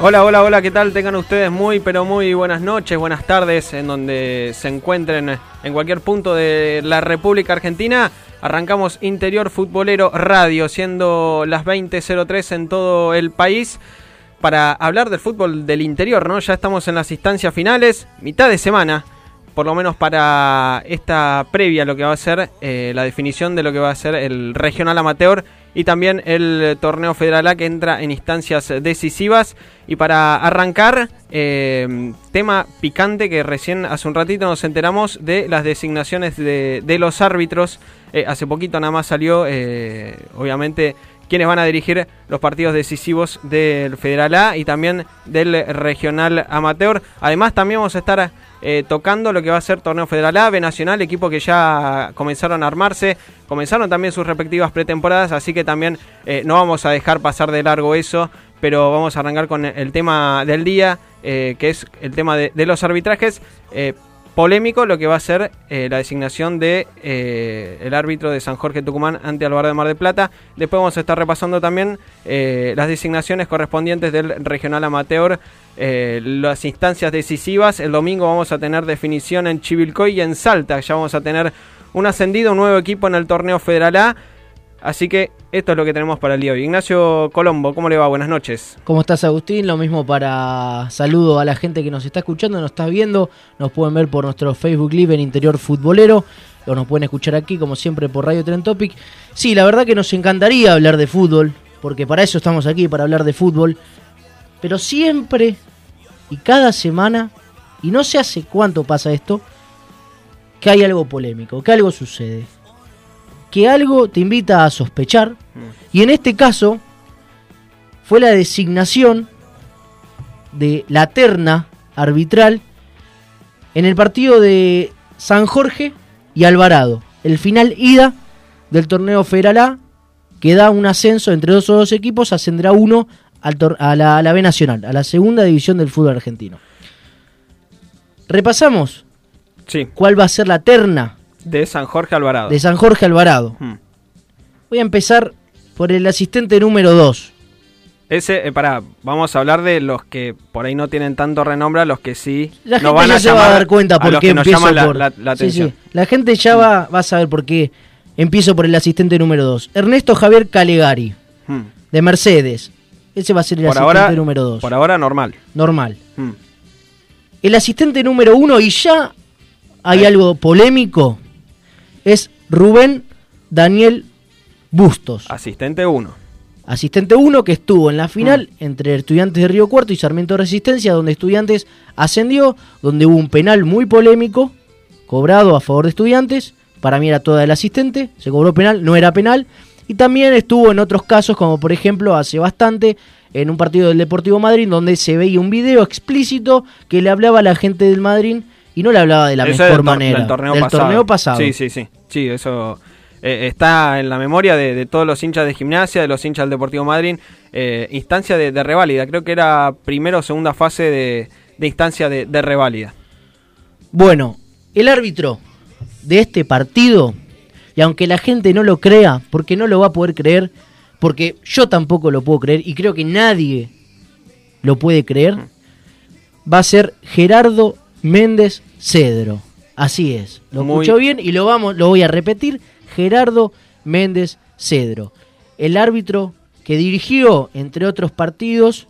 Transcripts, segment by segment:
Hola, hola, hola, ¿qué tal? Tengan ustedes muy, pero muy buenas noches, buenas tardes, en donde se encuentren en cualquier punto de la República Argentina. Arrancamos Interior Futbolero Radio, siendo las 20.03 en todo el país, para hablar del fútbol del interior, ¿no? Ya estamos en las instancias finales, mitad de semana, por lo menos para esta previa, lo que va a ser eh, la definición de lo que va a ser el regional amateur y también el torneo federal A que entra en instancias decisivas. Y para arrancar, eh, tema picante que recién hace un ratito nos enteramos de las designaciones de, de los árbitros. Eh, hace poquito nada más salió, eh, obviamente, quienes van a dirigir los partidos decisivos del Federal A y también del Regional Amateur. Además, también vamos a estar eh, tocando lo que va a ser Torneo Federal A, B Nacional, equipo que ya comenzaron a armarse, comenzaron también sus respectivas pretemporadas, así que también eh, no vamos a dejar pasar de largo eso, pero vamos a arrancar con el tema del día, eh, que es el tema de, de los arbitrajes. Polémico lo que va a ser eh, la designación de eh, el árbitro de San Jorge Tucumán ante Alvarado de Mar de Plata. Después vamos a estar repasando también eh, las designaciones correspondientes del regional amateur, eh, las instancias decisivas. El domingo vamos a tener definición en Chivilcoy y en Salta. Ya vamos a tener un ascendido, un nuevo equipo en el torneo Federal A. Así que esto es lo que tenemos para el día de hoy. Ignacio Colombo, ¿cómo le va? Buenas noches. ¿Cómo estás, Agustín? Lo mismo para saludo a la gente que nos está escuchando, nos está viendo. Nos pueden ver por nuestro Facebook Live en Interior Futbolero. O nos pueden escuchar aquí, como siempre, por Radio Tren Topic. Sí, la verdad que nos encantaría hablar de fútbol, porque para eso estamos aquí, para hablar de fútbol. Pero siempre y cada semana, y no sé hace cuánto pasa esto, que hay algo polémico, que algo sucede. Que algo te invita a sospechar. Y en este caso, fue la designación de la terna arbitral en el partido de San Jorge y Alvarado. El final ida del torneo Federal A, que da un ascenso entre dos o dos equipos, ascenderá uno al a, la, a la B Nacional, a la segunda división del fútbol argentino. Repasamos Sí, cuál va a ser la terna de San Jorge Alvarado. de San Jorge Alvarado. Hmm. Voy a empezar por el asistente número 2. Ese, eh, pará, vamos a hablar de los que por ahí no tienen tanto renombre, a los que sí La nos gente van ya a se va a dar cuenta por qué empiezo la, por... la- atención. sí. La gente ya va, va a saber por qué empiezo por el asistente número 2. Ernesto Javier Calegari, Hmm. de Mercedes. Ese va a ser el Por asistente ahora, número 2. por ahora normal. Normal. Hmm. El asistente número 1, y ya hay algo polémico, es Rubén Daniel Bustos. Asistente 1. Asistente 1 que estuvo en la final Mm. entre Estudiantes de Río Cuarto y Sarmiento Resistencia, donde Estudiantes ascendió, donde hubo un penal muy polémico cobrado a favor de Estudiantes. Para mí era toda el asistente, se cobró penal, no era penal. Y también estuvo en otros casos, como por ejemplo hace bastante, en un partido del Deportivo Madrid, donde se veía un video explícito que le hablaba a la gente del Madrid y no le hablaba de la mejor del manera. Del torneo del pasado. torneo pasado. Sí, sí, sí. Sí, eso eh, está en la memoria de, de todos los hinchas de gimnasia, de los hinchas del Deportivo Madrid. Eh, instancia de, de reválida. Creo que era primera o segunda fase de, de instancia de, de reválida. Bueno, el árbitro de este partido, y aunque la gente no lo crea, porque no lo va a poder creer, porque yo tampoco lo puedo creer, y creo que nadie lo puede creer, va a ser Gerardo Méndez Cedro. Así es, lo Muy- escuchó bien y lo vamos, lo voy a repetir, Gerardo Méndez Cedro, el árbitro que dirigió, entre otros partidos,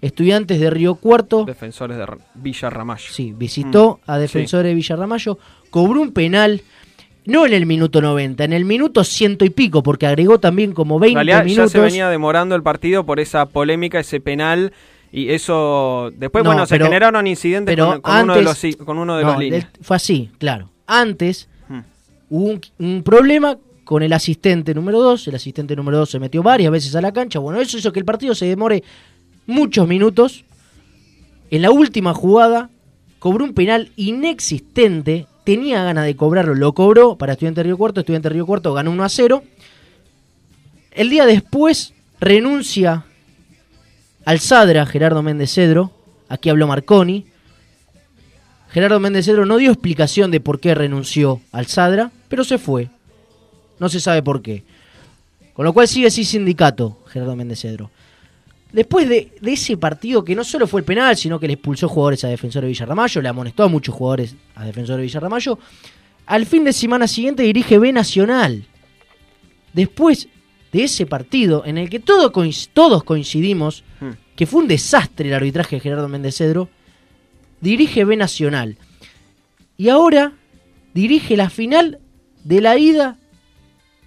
Estudiantes de Río Cuarto, Defensores de R- Villa Ramallo. Sí, visitó Mm, a Defensores de Villarramayo, cobró un penal, no en el minuto 90, en el minuto ciento y pico, porque agregó también como En 20 realidad minutos. ya se venía demorando el partido por esa polémica, ese penal. Y eso. Después, No, bueno, se generaron incidentes pero con, con uno de los, antes- con uno de No, los líneas. fue así, claro. Antes Hmm. hubo un, un problema con el asistente número 2, el asistente número 2 se metió varias veces a la cancha, bueno, eso hizo que el partido se demore muchos minutos. En la última jugada cobró un penal inexistente, tenía ganas de cobrarlo, lo cobró para Estudiante Río Cuarto, Estudiante Río Cuarto ganó 1 a 0. El día después renuncia al Sadra Gerardo Méndez Cedro, aquí habló Marconi, Gerardo Méndez Cedro no dio explicación de por qué renunció al Sadra, pero se fue. No se sabe por qué. Con lo cual sigue sin sindicato Gerardo Méndez Cedro. Después de, de ese partido que no solo fue el penal, sino que le expulsó jugadores a Defensor de Villarramayo, le amonestó a muchos jugadores a Defensor de Villarramayo, al fin de semana siguiente dirige B Nacional. Después de ese partido en el que todo coinc- todos coincidimos Hmm. que fue un desastre el arbitraje de Gerardo Méndez Cedro, dirige B Nacional. Y ahora dirige la final de la ida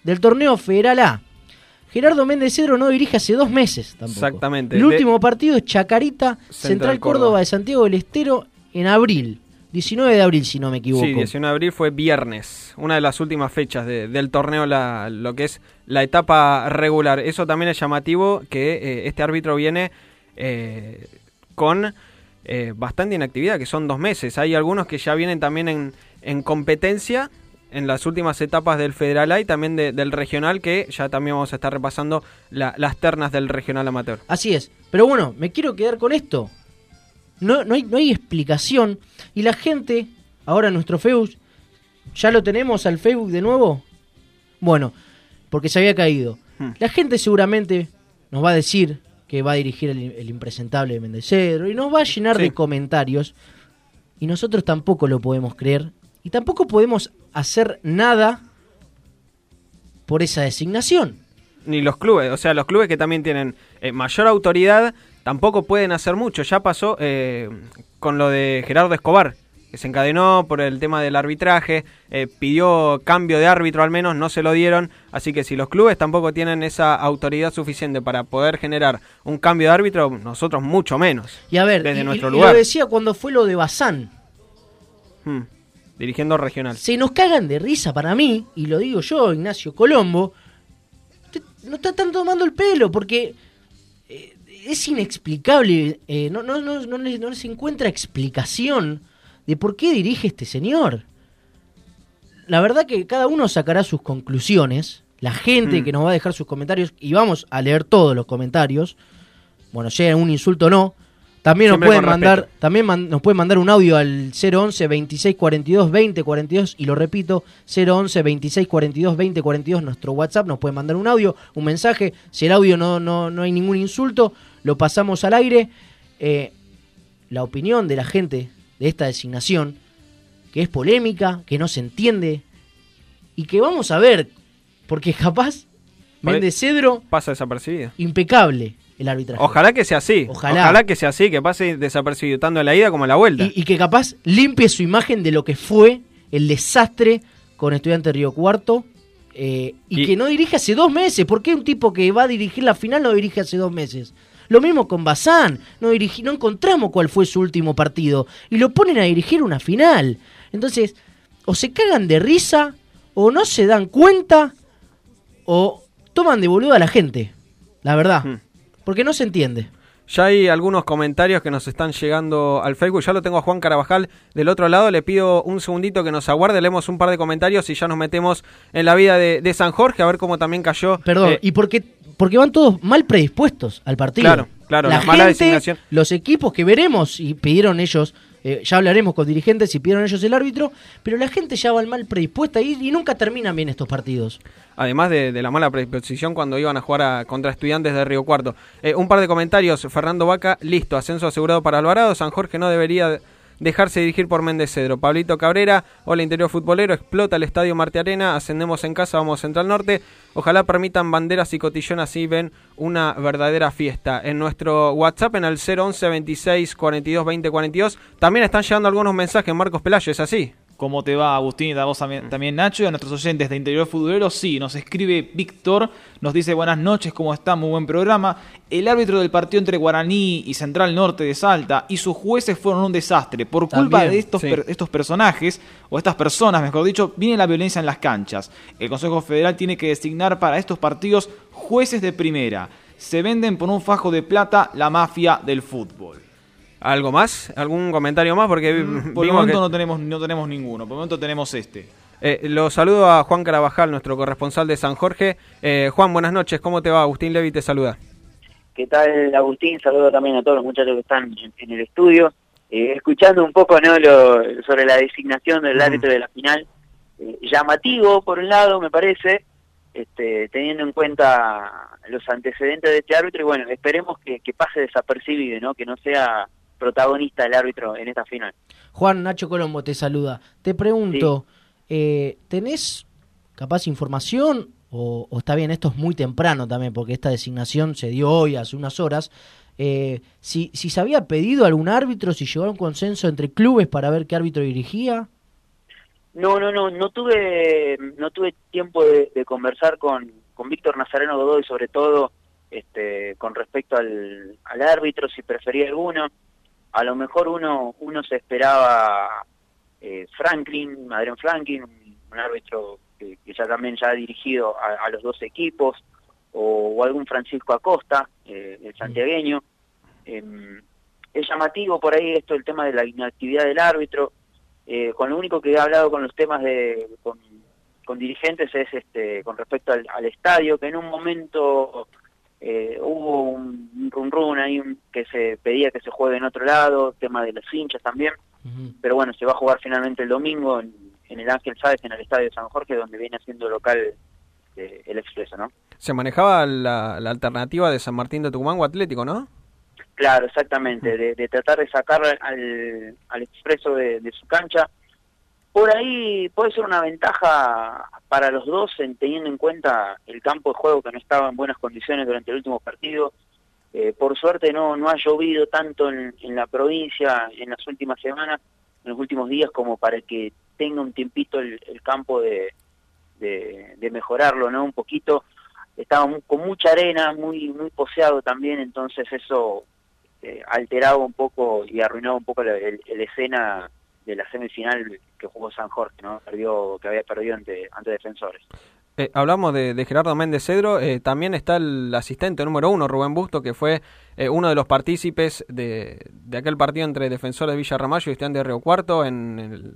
del torneo Federal A. Gerardo Méndez Cedro no dirige hace dos meses tampoco. Exactamente. El De- último partido es Chacarita, Central, Central Córdoba. Córdoba de Santiago del Estero en abril. 19 de abril, si no me equivoco. Sí, 19 de abril fue viernes, una de las últimas fechas de- del torneo, la- lo que es la etapa regular. Eso también es llamativo que eh, este árbitro viene eh, con eh, bastante inactividad, que son dos meses. Hay algunos que ya vienen también en, en competencia en las últimas etapas del Federal A y también de- del regional, que ya también vamos a estar repasando la- las ternas del regional amateur. Así es. Pero bueno, me quiero quedar con esto. No, no, hay, no hay explicación. Y la gente, ahora en nuestro Facebook, ¿ya lo tenemos al Facebook de nuevo? Bueno, porque se había caído. Hmm. La gente seguramente nos va a decir que va a dirigir el, el impresentable de Mendecedro y nos va a llenar Sí. de comentarios. Y nosotros tampoco lo podemos creer. Y tampoco podemos hacer nada por esa designación. ni los clubes, o sea, los clubes que también tienen eh, mayor autoridad tampoco pueden hacer mucho. Ya pasó eh, con lo de Gerardo Escobar, que se encadenó por el tema del arbitraje, eh, pidió cambio de árbitro al menos, no se lo dieron. Así que si los clubes tampoco tienen esa autoridad suficiente para poder generar un cambio de árbitro, nosotros mucho menos. Y a ver, Desde y- nuestro y- y lugar. lo decía cuando fue lo de Bazán. Hmm, Dirigiendo regional. Se nos cagan de risa para mí, y lo digo yo, Ignacio Colombo. no está tan tomando el pelo, porque eh, es inexplicable. eh, no, no, no, no, no se encuentra explicación de por qué dirige este señor. La verdad que cada uno sacará sus conclusiones. La gente Mm. que nos va a dejar sus comentarios, y vamos a leer todos los comentarios. Bueno, sea un insulto o no. También nos pueden mandar, respeto. también man- nos pueden mandar un audio al 011 26 42 20 42 y lo repito, 011 26 42 20 42 nuestro WhatsApp, nos pueden mandar un audio, un mensaje, si el audio no no no hay ningún insulto, lo pasamos al aire. Eh, la opinión de la gente de esta designación que es polémica, que no se entiende y que vamos a ver porque capaz Méndez Cedro Pasa desapercibido. impecable el arbitraje. Ojalá que sea así. Ojalá. Ojalá. que sea así, que pase desapercibido tanto en la ida como en la vuelta. y, y que capaz limpie su imagen de lo que fue el desastre con Estudiante Río Cuarto. eh, y, Y- que no dirige hace dos meses. ¿Por qué un tipo que va a dirigir la final no dirige hace dos meses? Lo mismo con Bazán. No, dirigi- no encontramos cuál fue su último partido. Y lo ponen a dirigir una final. Entonces, o se cagan de risa, o no se dan cuenta, o toman de boludo a la gente. La verdad. Hmm. Porque no se entiende. Ya hay algunos comentarios que nos están llegando al Facebook. Ya lo tengo a Juan Carabajal del otro lado. Le pido un segundito que nos aguarde. Leemos un par de comentarios y ya nos metemos en la vida de, de San Jorge a ver cómo también cayó. Perdón, eh, y porque, porque van todos mal predispuestos al partido. Claro, claro, la la mala gente, designación. los equipos que veremos, y pidieron ellos Eh, ya hablaremos con dirigentes si pidieron ellos el árbitro, pero la gente ya va mal predispuesta y, y nunca terminan bien estos partidos. Además de, de la mala predisposición cuando iban a jugar a- contra estudiantes de Río Cuarto. Eh, un par de comentarios. Fernando Vaca, listo, ascenso asegurado para Alvarado. San Jorge no debería dejarse dirigir por Méndez Cedro. Pablito Cabrera, hola interior futbolero, explota el estadio Marte Arena, ascendemos en casa, vamos Central Norte. Ojalá permitan banderas y cotillón así ven una verdadera fiesta. En nuestro WhatsApp en el 011 26 42 20 42 también están llegando algunos mensajes, Marcos Pelayo, ¿es así? ¿Cómo te va, Agustín? Y a vos también, también, Nacho. Y a nuestros oyentes de Interior Futbolero, sí, nos escribe Víctor, nos dice buenas noches, ¿cómo está? Muy buen programa. El árbitro del partido entre Guaraní y Central Norte de Salta y sus jueces fueron un desastre. Por culpa También, de estos, sí. per- estos personajes, o estas personas, mejor dicho, viene la violencia en las canchas. El Consejo Federal tiene que designar para estos partidos jueces de primera. Se venden por un fajo de plata la mafia del fútbol. ¿Algo más? ¿Algún comentario más? Porque Mm, Por el momento que- no, tenemos, no tenemos ninguno, por el momento tenemos este. Eh, lo saludo a Juan Carabajal, nuestro corresponsal de San Jorge. Eh, Juan, buenas noches, ¿cómo te va? Agustín Levi te saluda. ¿Qué tal, Agustín? Saludo también a todos los muchachos que están en, en el estudio. Eh, escuchando un poco ¿no? lo, sobre la designación del Ujú. árbitro de la final. Eh, llamativo, por un lado, me parece, este, teniendo en cuenta los antecedentes de este árbitro. Y bueno, esperemos que, que pase desapercibido, ¿no? que no sea protagonista el árbitro en esta final. Juan Nacho Colombo te saluda. Te pregunto, eh, ¿tenés capaz información o, o está bien, esto es muy temprano también porque esta designación se dio hoy, hace unas horas, eh, si, si se había pedido algún árbitro, si llegó a un consenso entre clubes para ver qué árbitro dirigía? No, no, no, no tuve, no tuve tiempo de, de conversar con, con Víctor Nazareno Godoy, sobre todo este, con respecto al, al árbitro, si prefería alguno. A lo mejor uno, uno se esperaba eh, Franklin, Adrián Franklin, un, árbitro que, ya también ya ha dirigido a, los dos equipos, o, algún Francisco Acosta, eh, el santiagueño. Em, es llamativo por ahí esto el tema de la inactividad del árbitro. Eh, con lo único que he hablado con los temas de con, dirigentes es este con respecto al estadio que en un momento eh, hubo un, un run run ahí un- que se pedía que se juegue en otro lado tema de los hinchas también pero bueno se va a jugar finalmente el domingo en, en el Ángel Sáez en el estadio de San Jorge donde viene haciendo local eh, el Expreso no Se manejaba la, la alternativa de San Martín de Tucumán o Atlético, ¿no? Claro, exactamente, de, de tratar de sacar al, al expreso de, de su cancha. Por ahí puede ser una ventaja para los dos, en, teniendo en cuenta el campo de juego que no estaba en buenas condiciones durante el último partido. Eh, por suerte no, no ha llovido tanto en, la provincia en las últimas semanas, en los últimos días, como para que tenga un tiempito el, el campo de, de, mejorarlo, ¿no? Un poquito. Estaba mu- con mucha arena, muy, muy poseado también, entonces eso eh, alteraba un poco y arruinaba un poco la el escena de la semifinal que jugó San Jorge, ¿no? Perdió, que había perdido ante, ante defensores. Eh, hablamos de, Gerardo Méndez Cedro, eh, también está el asistente número uno, Rubén Busto, que fue eh, uno de los partícipes de, de aquel partido entre defensores de Villa Ramallo y Esteban de Río Cuarto en el,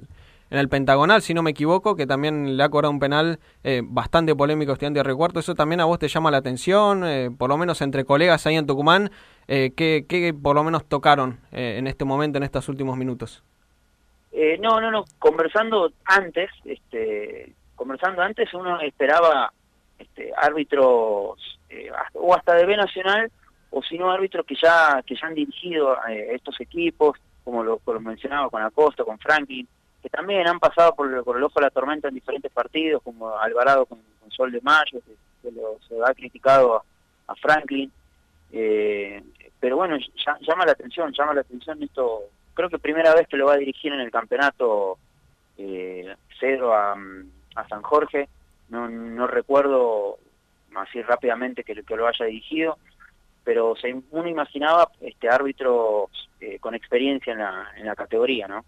en el Pentagonal, si no me equivoco, que también le ha cobrado un penal bastante polémico a Esteban de Río Cuarto. ¿Eso también a vos te llama la atención? Por lo menos entre colegas ahí en Tucumán, ¿qué, qué por lo menos tocaron en este momento, en estos últimos minutos? Eh, no, no, no, conversando antes, este, conversando antes uno esperaba este, árbitros eh, o hasta de B Nacional o si no árbitros que ya que ya han dirigido eh, estos equipos, como lo, mencionaba con Acosta, con Franklin, que también han pasado por, por el ojo de la tormenta en diferentes partidos, como Alvarado con, Sol de Mayo, que, lo- se ha criticado a, a Franklin. Eh, pero bueno, ya- llama la atención, llama la atención esto. Creo que primera vez que lo va a dirigir en el campeonato eh, Cedro a, a San Jorge. No, no recuerdo así rápidamente que, lo haya dirigido, pero se, uno imaginaba este árbitros eh, con experiencia en la, en la categoría, ¿no?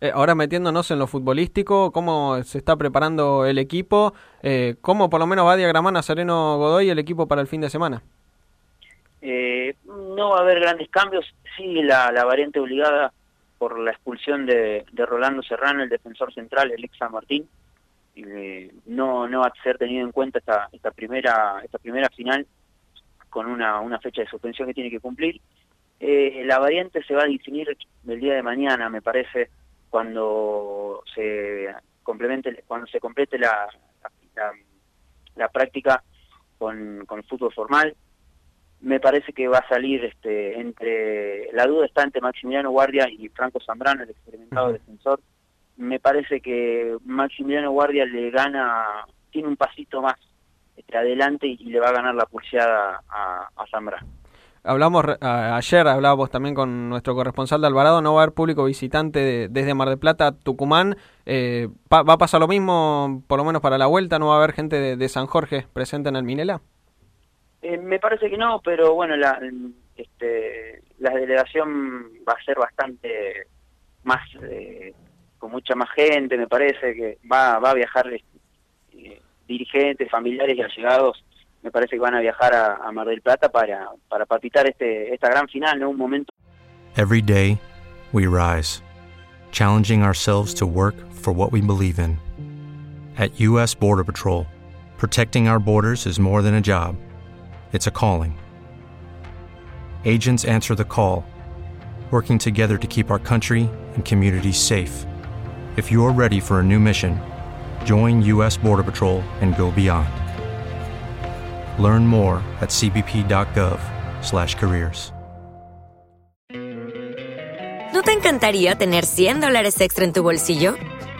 Eh, ahora metiéndonos en lo futbolístico, ¿cómo se está preparando el equipo? Eh, ¿Cómo por lo menos va a diagramar Nazareno Godoy el equipo para el fin de semana? Eh, no va a haber grandes cambios, sí la, la variante obligada por la expulsión de, de Rolando Serrano, el defensor central, el ex San Martín, eh, no, no va a ser tenido en cuenta esta, esta primera esta primera final con una, una fecha de suspensión que tiene que cumplir. Eh, la variante se va a definir el día de mañana, me parece, cuando se complemente, cuando se complete la, la, la práctica con, con fútbol formal. Me parece que va a salir este entre la duda está entre Maximiliano Guardia y Franco Zambrano, el experimentado defensor. Me parece que Maximiliano Guardia le gana, tiene un pasito más este, adelante y, le va a ganar la pulseada a, a Zambrano. Hablamos ayer, hablábamos también con nuestro corresponsal de Alvarado, no va a haber público visitante desde Mar del Plata a Tucumán. Eh, ¿Va a pasar lo mismo, por lo menos para la vuelta? ¿No va a haber gente de, San Jorge presente en el Minela? Eh, me parece que no, pero bueno, la, este, la delegación va a ser bastante más, eh, con mucha más gente, me parece que va, va a viajar dirigentes, familiares y allegados me parece que van a viajar a, Mar del Plata para, para este, esta gran final, ¿no? Un momento. Every day, we rise, challenging ourselves to work for what we believe in. At U.S. Border Patrol, protecting our borders is more than a job, it's a calling. Agents answer the call, working together to keep our country and communities safe. If you're ready for a new mission, join U.S. Border Patrol and go beyond. Learn more at cbp.gov/careers. ¿No te encantaría tener 100 dólares extra en tu bolsillo?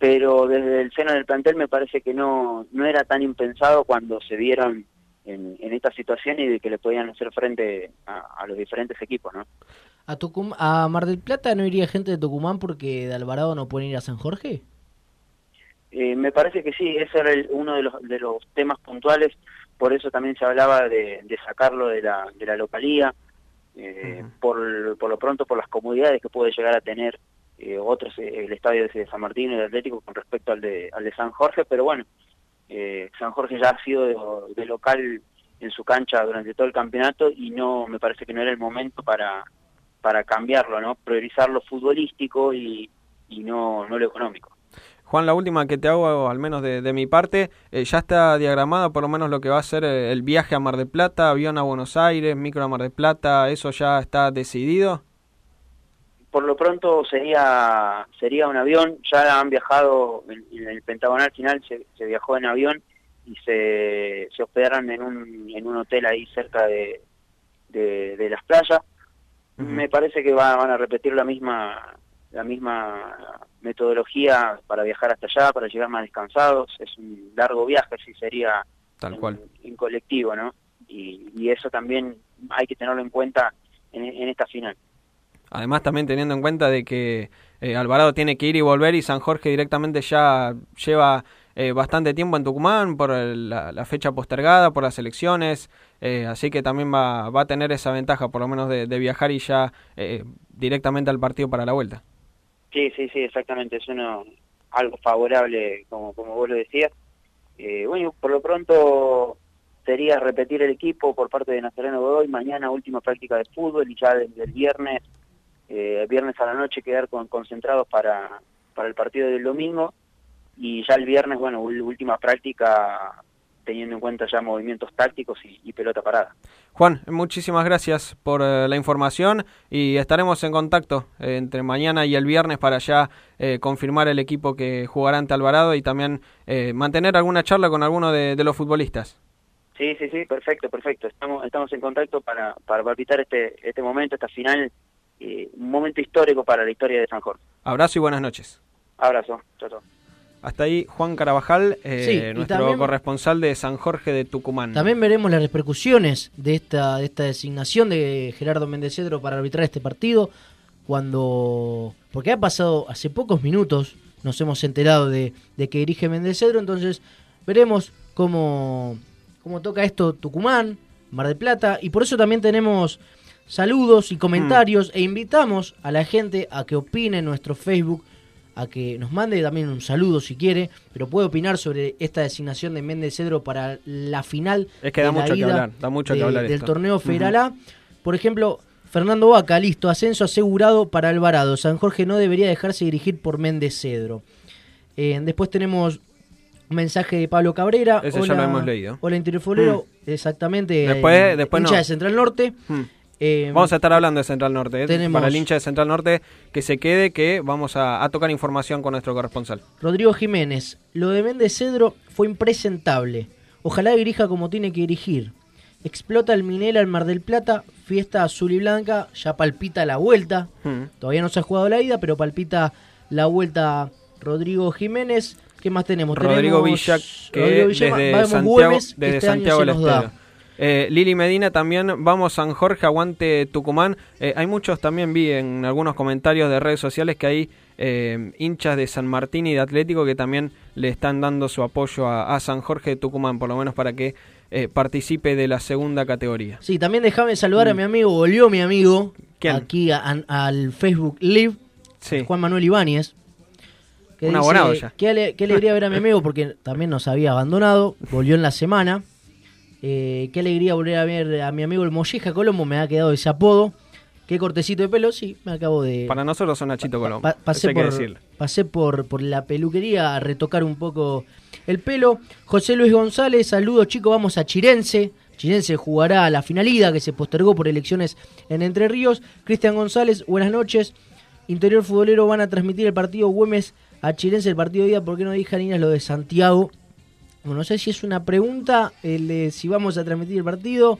pero desde el seno del plantel me parece que no, no era tan impensado cuando se vieron en, esta situación y de que le podían hacer frente a, los diferentes equipos, ¿no? ¿A, Tucum ¿A Mar del Plata no iría gente de Tucumán porque de Alvarado no pueden ir a San Jorge? Eh, me parece que sí, ese era uno de los, de los temas puntuales, por eso también se hablaba de, sacarlo de la, de la localía, eh, por, por lo pronto por las comodidades que puede llegar a tener eh, otros, el estadio de San Martín y el Atlético con respecto al de, al de San Jorge, pero bueno, San Jorge ya ha sido de, local en su cancha durante todo el campeonato y no me parece que no era el momento para, cambiarlo, ¿no? Priorizar lo futbolístico y, y no, no lo económico. Juan, la última que te hago, al menos de, mi parte, eh, ya está diagramada por lo menos lo que va a ser eh, el viaje a Mar del Plata, avión a Buenos Aires, micro a Mar del Plata, ¿eso ya está decidido? Por lo pronto sería sería un avión, ya han viajado, en, el pentagonal final se, viajó en avión y se, se hospedaron en un, en un hotel ahí cerca de, de, las playas. Me parece que van a repetir la misma la misma metodología para viajar hasta allá, para llegar más descansados. Es un largo viaje, si sería Tal cual. En, colectivo, ¿no? Y, eso también hay que tenerlo en cuenta en, esta final. Además, también teniendo en cuenta de que eh, Alvarado tiene que ir y volver y San Jorge directamente ya lleva eh, bastante tiempo en Tucumán por la, fecha postergada, por las elecciones, eh, así que también va, va, a tener esa ventaja, por lo menos de, viajar y ya directamente al partido para la vuelta. Sí, sí, sí, exactamente, es uno, algo favorable, como, como vos lo decías. Eh, bueno, por lo pronto sería repetir el equipo por parte de Nazareno Godoy, mañana última práctica de fútbol y ya desde el viernes, eh, viernes a la noche quedar con, concentrados para, para el partido del domingo y ya el viernes, bueno, última práctica teniendo en cuenta ya movimientos tácticos y, pelota parada. Juan, muchísimas gracias por eh, la información y estaremos en contacto eh, entre mañana y el viernes para ya eh, confirmar el equipo que jugará ante Alvarado y también mantener alguna charla con alguno de, los futbolistas. Sí, sí, sí, perfecto, perfecto. Estamos, estamos en contacto para, para palpitar este, este momento, esta final, un momento histórico para la historia de San Jorge. Abrazo y buenas noches. Abrazo, chao, chao. Hasta ahí Juan Carabajal, eh, nuestro corresponsal de San Jorge de Tucumán. También veremos las repercusiones de esta, de esta designación de Gerardo Méndez Cedro para arbitrar este partido. Cuando. Porque ha pasado hace pocos minutos, nos hemos enterado de, que dirige Méndez Cedro, entonces veremos cómo, cómo toca esto Tucumán, Mar del Plata, y por eso también tenemos saludos y comentarios e invitamos a la gente a que opine en nuestro Facebook, a que nos mande también un saludo si quiere, pero puede opinar sobre esta designación de Méndez Cedro para la final Es que da de la mucho que hablar, da mucho que hablar del esto. torneo Federal A. Por ejemplo, Fernando Vaca, listo, ascenso asegurado para Alvarado. San Jorge no debería dejarse dirigir por Méndez Cedro. Eh, después tenemos un mensaje de Pablo Cabrera. Ese ya lo hemos leído. Hola, Interior Futbolero, exactamente. Después- eh, después no. de Central Norte. Hmm. Eh, Vamos a estar hablando de Central Norte. ¿eh? tenemos- Para el hincha de Central Norte, que se quede, que vamos a, a tocar información con nuestro corresponsal. Rodrigo Jiménez, lo de Méndez Cedro fue impresentable. Ojalá dirija como tiene que dirigir. Explota el Minela al Mar del Plata, fiesta azul y blanca, ya palpita la vuelta. Hmm. Todavía no se ha jugado la ida, pero palpita la vuelta Rodrigo Jiménez. ¿Qué más tenemos? Rodrigo Tenemos Villa, que Rodrigo Villa, desde Santiago, que desde este Santiago del. Eh, Lili Medina también, vamos San Jorge, aguante Tucumán. Eh, hay muchos también, vi en algunos comentarios de redes sociales que hay eh, hinchas de San Martín y de Atlético que también le están dando su apoyo a, a San Jorge de Tucumán, por lo menos para que eh, participe de la segunda categoría. Sí, también déjame saludar a mi amigo, volvió mi amigo. ¿Quién? aquí a- a- al Facebook Live, Sí. Juan Manuel Ibáñez. que Un dice, abonado ya. Qué, ale- qué alegría ver a mi amigo porque también nos había abandonado, volvió en la semana. Eh, qué alegría volver a ver a mi amigo el Molleja Colombo, me ha quedado ese apodo. Qué cortecito de pelo, sí, me acabo de... Para nosotros son Nachito Colombo. Pa- pasé por, pasé por, por la peluquería a retocar un poco el pelo. José Luis González, saludos chicos, vamos a Chirense. Chirense jugará a la finalidad que se postergó por elecciones en Entre Ríos. Cristian González, buenas noches. Interior Futbolero van a transmitir el partido Güemes a Chirense, el partido de día. ¿Por qué no dejan ir a lo de Santiago? Bueno, no sé si es una pregunta el de si vamos a transmitir el partido.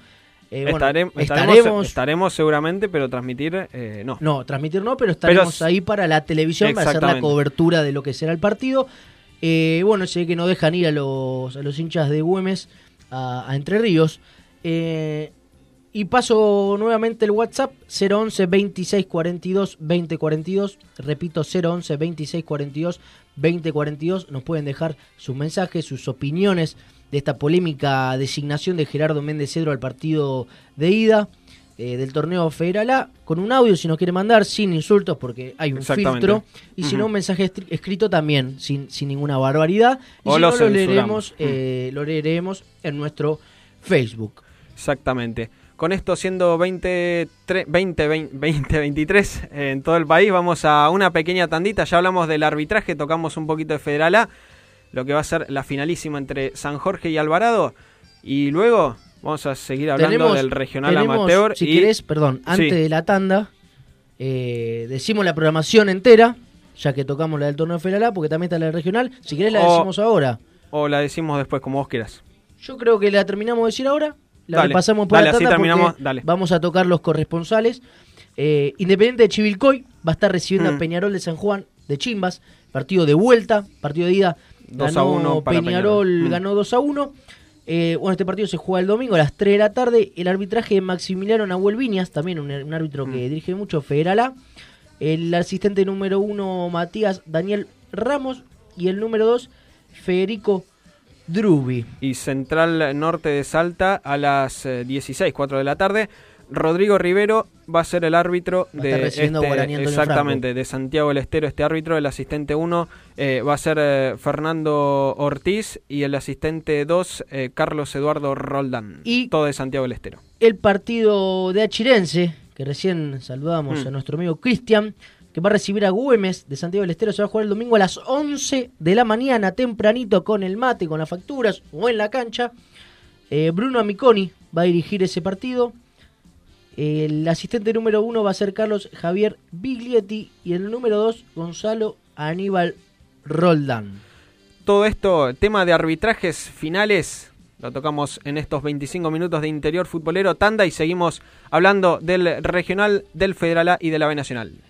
Eh, bueno, estaremos, estaremos estaremos seguramente, pero transmitir eh, no. no, transmitir no, pero estaremos Pero- ahí para la televisión, para hacer la cobertura de lo que será el partido. Eh, bueno, sé que no dejan ir a los, a los hinchas de Güemes a, a Entre Ríos. Y paso nuevamente el WhatsApp 011 26 42 20 42. Repito, 011 26 42 20 42. Nos pueden dejar sus mensajes, sus opiniones de esta polémica designación de Gerardo Méndez Cedro al partido de ida eh, del torneo Federal A, con un audio si nos quiere mandar, sin insultos porque hay un filtro, y si no un mensaje escrito también, sin, sin ninguna barbaridad, y O si lo no lo leeremos, eh, lo leeremos en nuestro Facebook. Exactamente. Con esto siendo 20, tre- 20, 20, 2023 en todo el país, vamos a una pequeña tandita. Ya hablamos del arbitraje, tocamos un poquito de Federal A, lo que va a ser la finalísima entre San Jorge y Alvarado. Y luego vamos a seguir hablando Tenemos- del regional tenemos, amateur. Si y querés, perdón, antes Sí. de la tanda, eh, decimos la programación entera, ya que tocamos la del torneo Federal A, porque también está la del regional. Si querés, la O- decimos ahora. O la decimos después, como vos quieras. Yo creo que la terminamos de decir ahora. La Dale, repasamos por dale, la así tanda terminamos, dale. vamos a tocar los corresponsales. Eh, Independiente de Chivilcoy va a estar recibiendo Mm. a Peñarol de San Juan de Chimbas. Partido de vuelta, partido de ida. 2 a ganó 1 para Peñarol, Peñarol. Mm. ganó 2 a 1. Eh, bueno, este partido se juega el domingo a las 3 de la tarde. El arbitraje de Maximiliano Nahuel Viñas, también un, un árbitro Mm. que dirige mucho, Federal A. El asistente número 1, Matías Daniel Ramos. Y el número 2, Federico Drubi. y Central Norte de Salta a las eh, 16, 4 de la tarde. Rodrigo Rivero va a ser el árbitro de este- exactamente de Santiago del Estero este árbitro el asistente 1 va a ser eh, Fernando Ortiz y el asistente 2 Carlos Eduardo Roldán Y- todo de Santiago del Estero el partido de Achirense, que recién saludamos Mm. a nuestro amigo Cristian, que va a recibir a Güemes de Santiago del Estero, se va a jugar el domingo a las 11 de la mañana, tempranito con el mate, con las facturas o en la cancha. Eh, Bruno Amiconi va a dirigir ese partido. El asistente número uno va a ser Carlos Javier Biglietti y el número dos Gonzalo Aníbal Roldán. todo esto tema de arbitrajes finales lo tocamos en estos 25 minutos de interior futbolero tanda y seguimos hablando del regional del Federal A y de la B Nacional ¿Cómo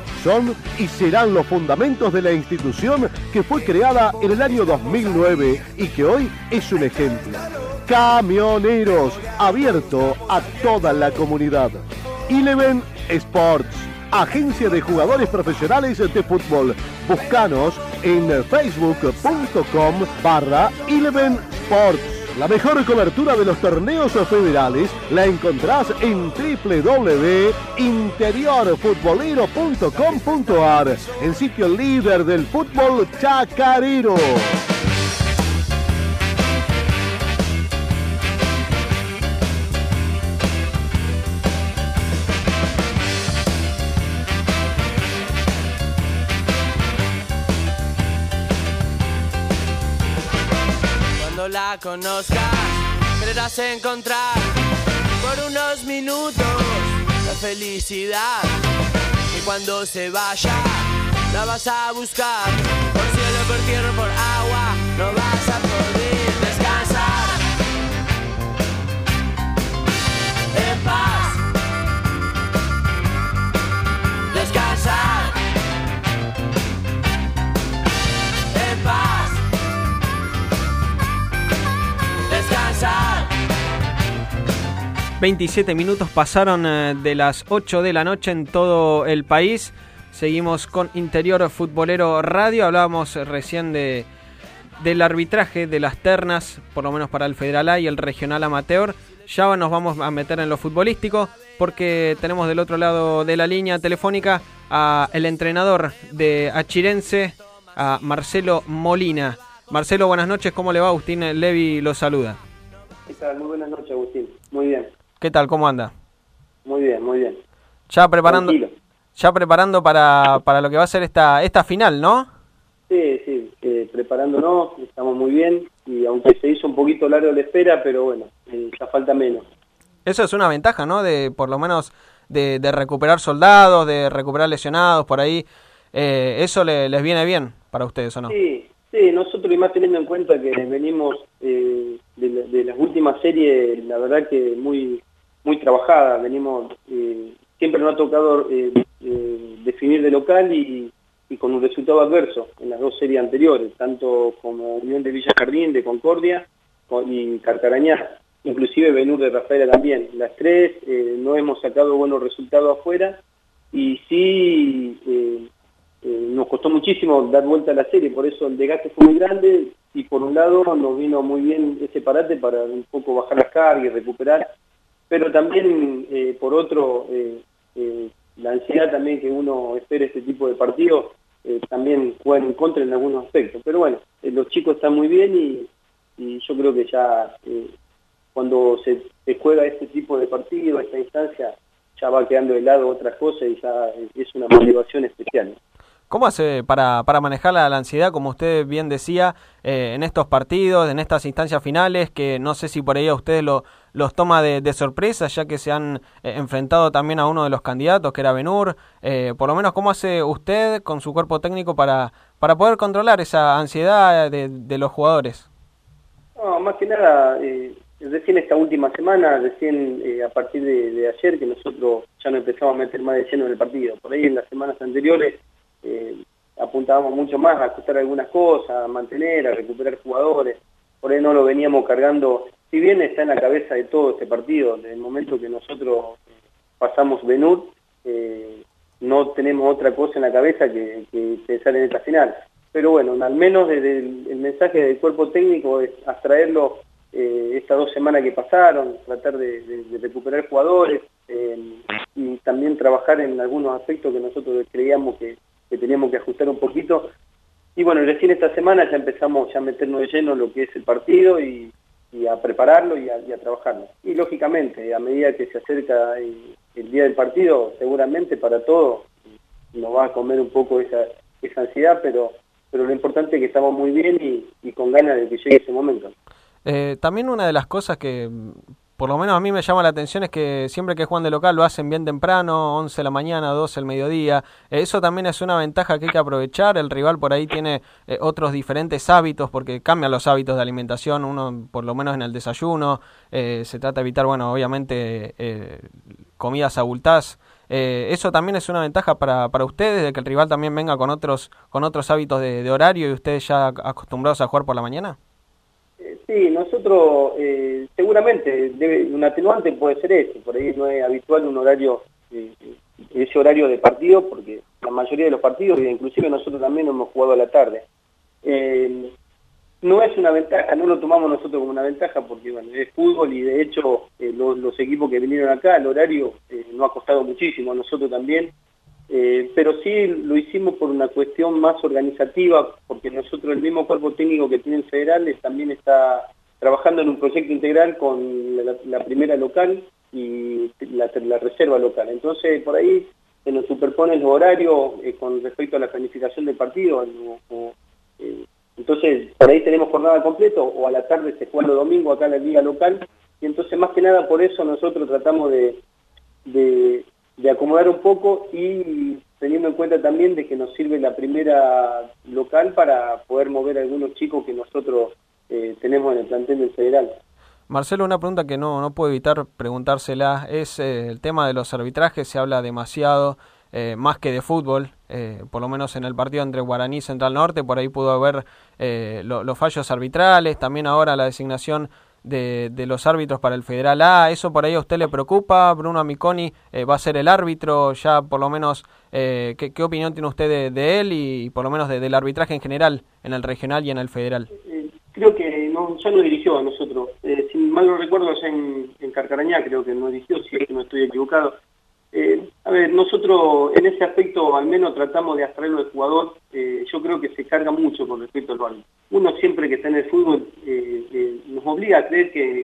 son y serán los fundamentos de la institución que fue creada en el año 2009 y que hoy es un ejemplo. Camioneros, abierto a toda la comunidad. Eleven Sports, agencia de jugadores profesionales de fútbol. Búscanos en facebook.com barra Eleven Sports. La mejor cobertura de los torneos federales la encontrás en www.interiorfutbolero.com.ar, el sitio líder del fútbol chacarero. Conozcas, creerás encontrar por unos minutos la felicidad. Y cuando se vaya, la vas a buscar por cielo, por tierra, por agua. No 27 minutos pasaron eh, de las 8 de la noche en todo el país. Seguimos con Interior Futbolero Radio. Hablábamos recién de, del arbitraje de las ternas, por lo menos para el Federal A y el Regional Amateur. Ya nos vamos a meter en lo futbolístico porque tenemos del otro lado de la línea telefónica a el entrenador de Achirense, a Marcelo Molina. Marcelo, buenas noches. ¿Cómo le va? Agustín Levi lo saluda. ¿Qué tal? Muy buenas noches, Agustín. Muy bien, ¿Qué tal? ¿Cómo anda? muy bien, muy bien. Ya preparando, Tranquilo. ya preparando para, para lo que va a ser esta, esta final, ¿no? Sí, sí, eh, preparándonos, estamos muy bien y aunque se hizo un poquito largo la espera, pero bueno, eh, ya falta menos. Eso es una ventaja, ¿no? De por lo menos de, de recuperar soldados, de recuperar lesionados por ahí. Eh, eso le- les viene bien para ustedes, ¿o no? Sí, sí, nosotros y más teniendo en cuenta que venimos eh, de, de las últimas series, la verdad que muy muy trabajada, venimos, eh, siempre nos ha tocado eh, eh, definir de local y, con un resultado adverso en las dos series anteriores, tanto como Unión de Villa Jardín, de Concordia con- y Carcarañá, inclusive Benur de Rafaela también. Las tres eh, no hemos sacado buenos resultados afuera y sí eh, nos costó muchísimo dar vuelta a la serie, por eso el desgaste fue muy grande y por un lado nos vino muy bien ese parate para un poco bajar las cargas y recuperar, pero también eh, por otro eh, eh, la ansiedad también que uno espera este tipo de partidos eh, también juega en contra en algunos aspectos, pero bueno, los chicos están muy bien y, yo creo que ya cuando se, se juega este tipo de partido, esta instancia, ya va quedando de lado otras cosas y ya es una motivación especial. ¿Cómo hace para, para manejar la, ansiedad, como usted bien decía, eh, en estos partidos, en estas instancias finales, que no sé si por ahí a ustedes lo, los toma de, de sorpresa, ya que se han eh, enfrentado también a uno de los candidatos, que era Benur? Eh, por lo menos, ¿cómo hace usted con su cuerpo técnico para, para poder controlar esa ansiedad de, los jugadores? No, más que nada, eh, recién esta última semana, recién eh, a partir de, de ayer, que nosotros ya nos empezamos a meter más de lleno en el partido. Por ahí en las semanas anteriores eh, apuntábamos mucho más a ajustar algunas cosas, a mantener, a recuperar jugadores. Por ahí no lo veníamos cargando, si bien está en la cabeza de todo este partido, desde el momento que nosotros pasamos Benur, eh, no tenemos otra cosa en la cabeza que, pensar en esta final. Pero bueno, al menos desde el, el mensaje del cuerpo técnico es abstraerlo eh, estas dos semanas que pasaron, tratar de, de- de recuperar jugadores eh, y también trabajar en algunos aspectos que nosotros creíamos que, que teníamos que ajustar un poquito. Y bueno, recién esta semana ya empezamos ya a meternos de lleno en lo que es el partido y, a prepararlo y a, trabajarlo. Y lógicamente, a medida que se acerca el, día del partido, seguramente para todos nos va a comer un poco esa, esa ansiedad, pero pero lo importante es que estamos muy bien y, y con ganas de que llegue ese momento. Eh, también una de las cosas que por lo menos a mí me llama la atención es que siempre que juegan de local lo hacen bien temprano, 11 de la mañana, 12 el mediodía. Eh, eso también es una ventaja que hay que aprovechar. El rival por ahí tiene eh, otros diferentes hábitos porque cambian los hábitos de alimentación, uno por lo menos en el desayuno. Eh, se trata de evitar, bueno, obviamente comidas abultadas. eso también es una ventaja para, para ustedes, de que el rival también venga con otros, con otros hábitos de horario y ustedes ya acostumbrados a jugar por la mañana. Sí, nosotros eh, seguramente debe, un atenuante puede ser ese, por ahí no es habitual un horario, eh, ese horario de partido, porque la mayoría de los partidos, inclusive nosotros también hemos jugado a la tarde. Eh, no es una ventaja, no lo tomamos nosotros como una ventaja porque bueno, es fútbol y de hecho los, los, equipos que vinieron acá, el horario no ha costado muchísimo, a nosotros también, eh, pero sí lo hicimos por una cuestión más organizativa, porque nosotros, el mismo cuerpo técnico que tiene el federal, también está trabajando en un proyecto integral con la, primera local y la, la, reserva local. Entonces, por ahí se nos superponen los horarios eh, con respecto a la planificación del partido. Eh, entonces, por ahí tenemos jornada completa o a la tarde se juega los domingos acá en la liga local. Y entonces, más que nada, por eso nosotros tratamos de de acomodar un poco y teniendo en cuenta también de que nos sirve la primera local para poder mover a algunos chicos que nosotros eh, tenemos en el plantel del federal. Marcelo, una pregunta que no, no puedo evitar preguntársela es eh, el tema de los arbitrajes, se habla demasiado, eh, más que de fútbol, por lo menos en el partido entre Guaraní y Central Norte, por ahí pudo haber los fallos arbitrales, también ahora la designación de, de, los árbitros para el Federal A. ¿Eso por ahí a usted le preocupa? Bruno Amiconi eh, va a ser el árbitro, ya por lo menos, eh, ¿qué, opinión tiene usted de, él y, por lo menos del arbitraje en general en el regional y en el federal? Eh, creo que no, ya no dirigió a nosotros. si mal no recuerdo, en, en Carcarañá creo que no dirigió, si es que no estoy equivocado. Eh, a ver, nosotros en ese aspecto al menos tratamos de abstraerlo del jugador. Eh, yo creo que se carga mucho con respecto al balón. Uno siempre que está en el fútbol eh, eh, nos obliga a creer que...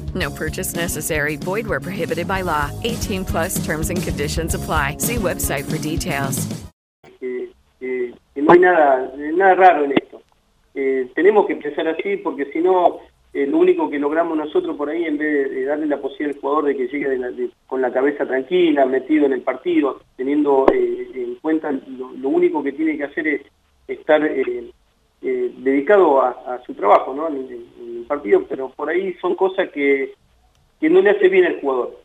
No purchase necessary. Void where prohibited by law. 18 plus terms and conditions apply. See website for details. Eh, eh, no hay nada, nada raro en esto. Eh, tenemos que empezar así porque si no, eh, lo único que logramos nosotros por ahí, en vez de, darle la posibilidad al jugador de que llegue con la cabeza tranquila, metido en el partido, teniendo eh, en cuenta lo, único que tiene que hacer es estar dedicado a, su trabajo ¿no? En, el partido, pero por ahí son cosas que, que no le hace bien al jugador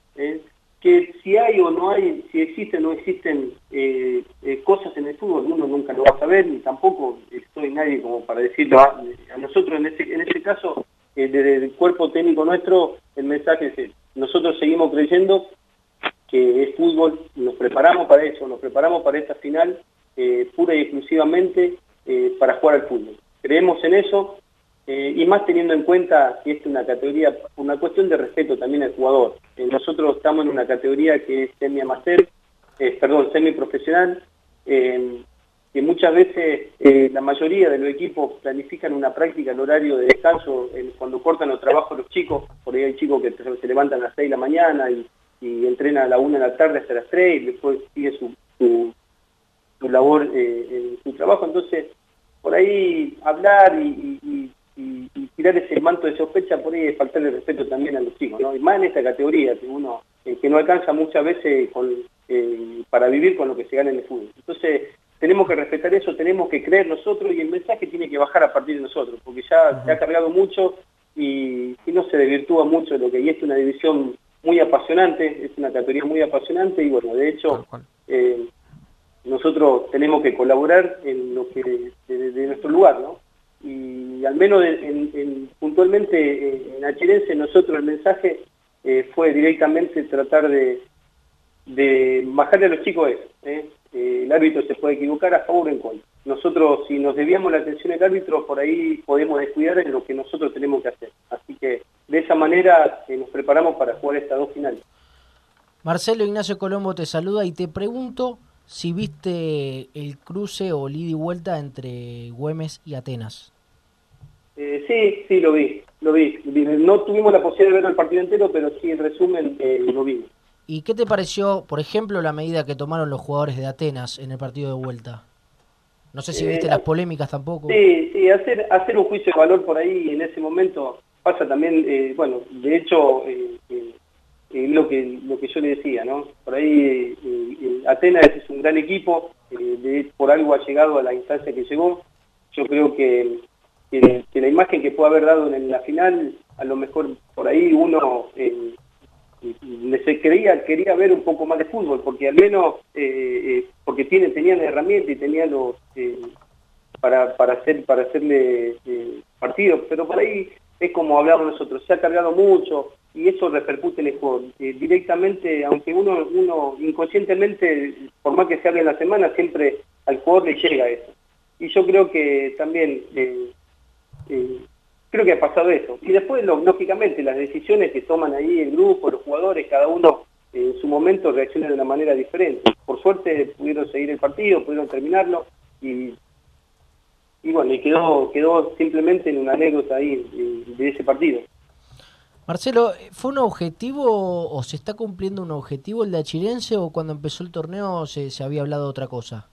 que si hay o no hay, si existen o no existen eh, eh, cosas en el fútbol, uno nunca lo va a saber, ni tampoco estoy nadie como para decirlo. A, nosotros en ese, en ese caso, eh, desde el cuerpo técnico nuestro, el mensaje es, nosotros seguimos creyendo que es fútbol, nos preparamos para eso, nos preparamos para esta final pura y exclusivamente para jugar al fútbol. Creemos en eso, eh, y más teniendo en cuenta que es una categoría, una cuestión de respeto también al jugador. Eh, nosotros estamos en una categoría que es semi-amateur, eh, perdón, semi-profesional, que muchas veces la mayoría de los equipos planifican una práctica en horario de descanso cuando cortan los trabajos los chicos, por ahí hay chicos que se levantan a las 6 de la mañana y, entrenan a la 1 de la tarde hasta las 3 y después sigue su, labor en su trabajo, entonces por ahí hablar y y, tirar ese manto de sospecha por ahí es faltarle respeto también a los chicos, ¿no? Y más en esta categoría, que uno eh, que no alcanza muchas veces con, eh, para vivir con lo que se gana en el fútbol. Entonces, tenemos que respetar eso, tenemos que creer nosotros y el mensaje tiene que bajar a partir de nosotros, porque ya se ha cargado mucho y, y no se desvirtúa mucho lo que y es una división muy apasionante, es una categoría muy apasionante y bueno, de hecho eh, nosotros tenemos que colaborar en lo que de, nuestro lugar, ¿no? Y al menos en, en- puntualmente eh, en Achirense nosotros el mensaje eh, fue directamente tratar de, de bajarle a los chicos eso. ¿eh? El árbitro se puede equivocar a favor o en contra. Nosotros, si nos desviamos la atención al árbitro, por ahí podemos descuidar en lo que nosotros tenemos que hacer. Así que de esa manera nos preparamos para jugar estas dos finales. Marcelo Ignacio Colombo te saluda y te pregunto si viste el cruce o el ida y vuelta entre Güemes y Atenas. Eh, sí, sí, lo vi, lo vi. Vi- No tuvimos la posibilidad de ver el partido entero, pero sí, en resumen, eh, lo vimos. ¿Y qué te pareció, por ejemplo, la medida que tomaron los jugadores de Atenas en el partido de vuelta? No sé si Eh, viste las polémicas tampoco. Sí, sí, hacer, hacer un juicio de valor por ahí en ese momento pasa también, eh, bueno, de hecho, eh, eh, lo que lo que yo le decía, ¿no? Por ahí eh, Atenas es un gran equipo, eh, por algo ha llegado a la instancia que llegó. Yo creo que, que- la imagen que puede haber dado en la final, a lo mejor por ahí uno se creía quería ver un poco más de fútbol, porque al menos eh, eh, porque tiene, tenían herramientas y tenían los para, para hacer para hacerle partidos, pero por ahí es como hablamos nosotros, se ha cargado mucho y eso repercute en el juego. Eh, directamente, aunque uno, uno inconscientemente, por más que se hable en la semana, siempre al jugador le llega eso. Y yo creo que también, eh, eh, creo que ha pasado eso. Y después, lógicamente, las decisiones que toman ahí el grupo, los jugadores, cada uno en su momento reacciona de una manera diferente. Por suerte pudieron seguir el partido, pudieron terminarlo y y bueno, y quedó, quedó simplemente en una anécdota ahí de ese partido. Marcelo, ¿fue un objetivo o se está cumpliendo un objetivo el de Achirense o cuando empezó el torneo se, se había hablado de otra cosa?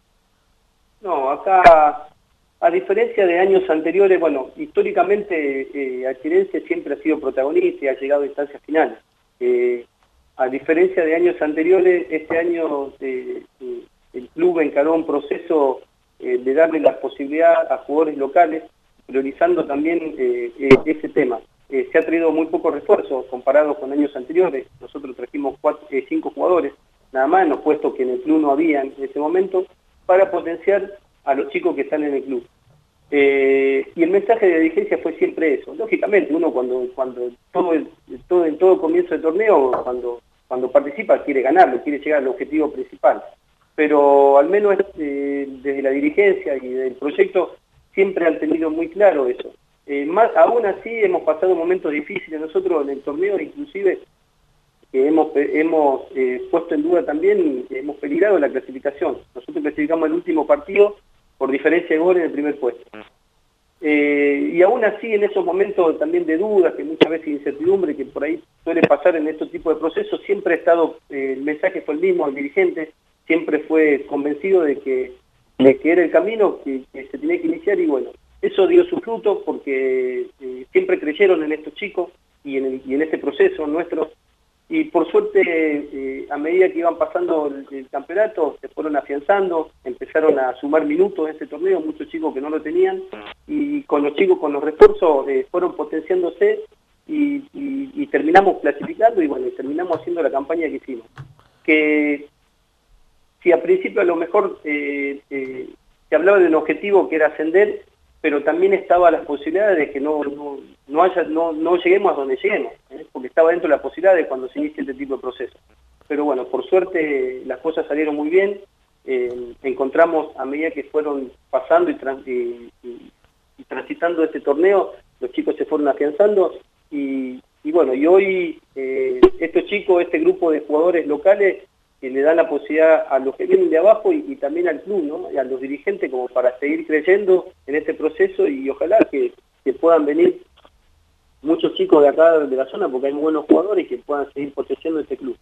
No, acá, a diferencia de años anteriores, bueno, históricamente eh, Achirense siempre ha sido protagonista y ha llegado a instancias finales. Eh, a diferencia de años anteriores, este año eh, el club encaró un proceso de darle la posibilidad a jugadores locales, priorizando también ese tema. Eh, se ha traído muy pocos refuerzos comparados con años anteriores. Nosotros trajimos eh, cinco jugadores, nada más en los puestos que en el club no había en ese momento, para potenciar a los chicos que están en el club. Eh, y el mensaje de dirigencia fue siempre eso. Lógicamente, uno cuando cuando todo, el- en todo comienzo de torneo, cuando cuando participa quiere ganarlo, quiere llegar al objetivo principal. Pero al menos desde la dirigencia y del proyecto siempre han tenido muy claro eso. Eh, aún así hemos pasado momentos difíciles nosotros en el torneo, inclusive que hemos, hemos eh, puesto en duda también, hemos peligrado la clasificación. Nosotros clasificamos el último partido por diferencia de goles en el primer puesto. Eh, y aún así, en esos momentos también de dudas, que muchas veces incertidumbre, que por ahí suele pasar en estos tipos de procesos, siempre ha estado, eh, el mensaje fue el mismo, el dirigente siempre fue convencido de que, de que era el camino que se tenía que iniciar y bueno, eso dio su fruto porque eh, siempre creyeron en estos chicos y en, este proceso nuestro y por suerte eh, a medida que iban pasando el, campeonato se fueron afianzando, empezaron a sumar minutos en este torneo, muchos chicos que no lo tenían y con los chicos con los refuerzos eh, fueron potenciándose y, terminamos clasificando y bueno, terminamos haciendo la campaña que hicimos. Que si a principio a lo mejor se hablaba de un objetivo que era ascender, pero también estaba la posibilidad de que no, no, no, haya, no, no lleguemos a donde lleguemos, ¿eh? porque estaba dentro de la posibilidad de cuando se inicie este tipo de proceso. Pero bueno, por suerte las cosas salieron muy bien, eh, encontramos a medida que fueron pasando y, tran- y- transitando este torneo, los chicos se fueron afianzando y, y bueno, y hoy eh, estos chicos, este grupo de jugadores locales, que le dan la posibilidad a los que vienen de abajo y, también al club, ¿no? Y a los dirigentes como para seguir creyendo en este proceso y ojalá que, que puedan venir muchos chicos de acá de la zona porque hay buenos jugadores que puedan seguir potenciando este club.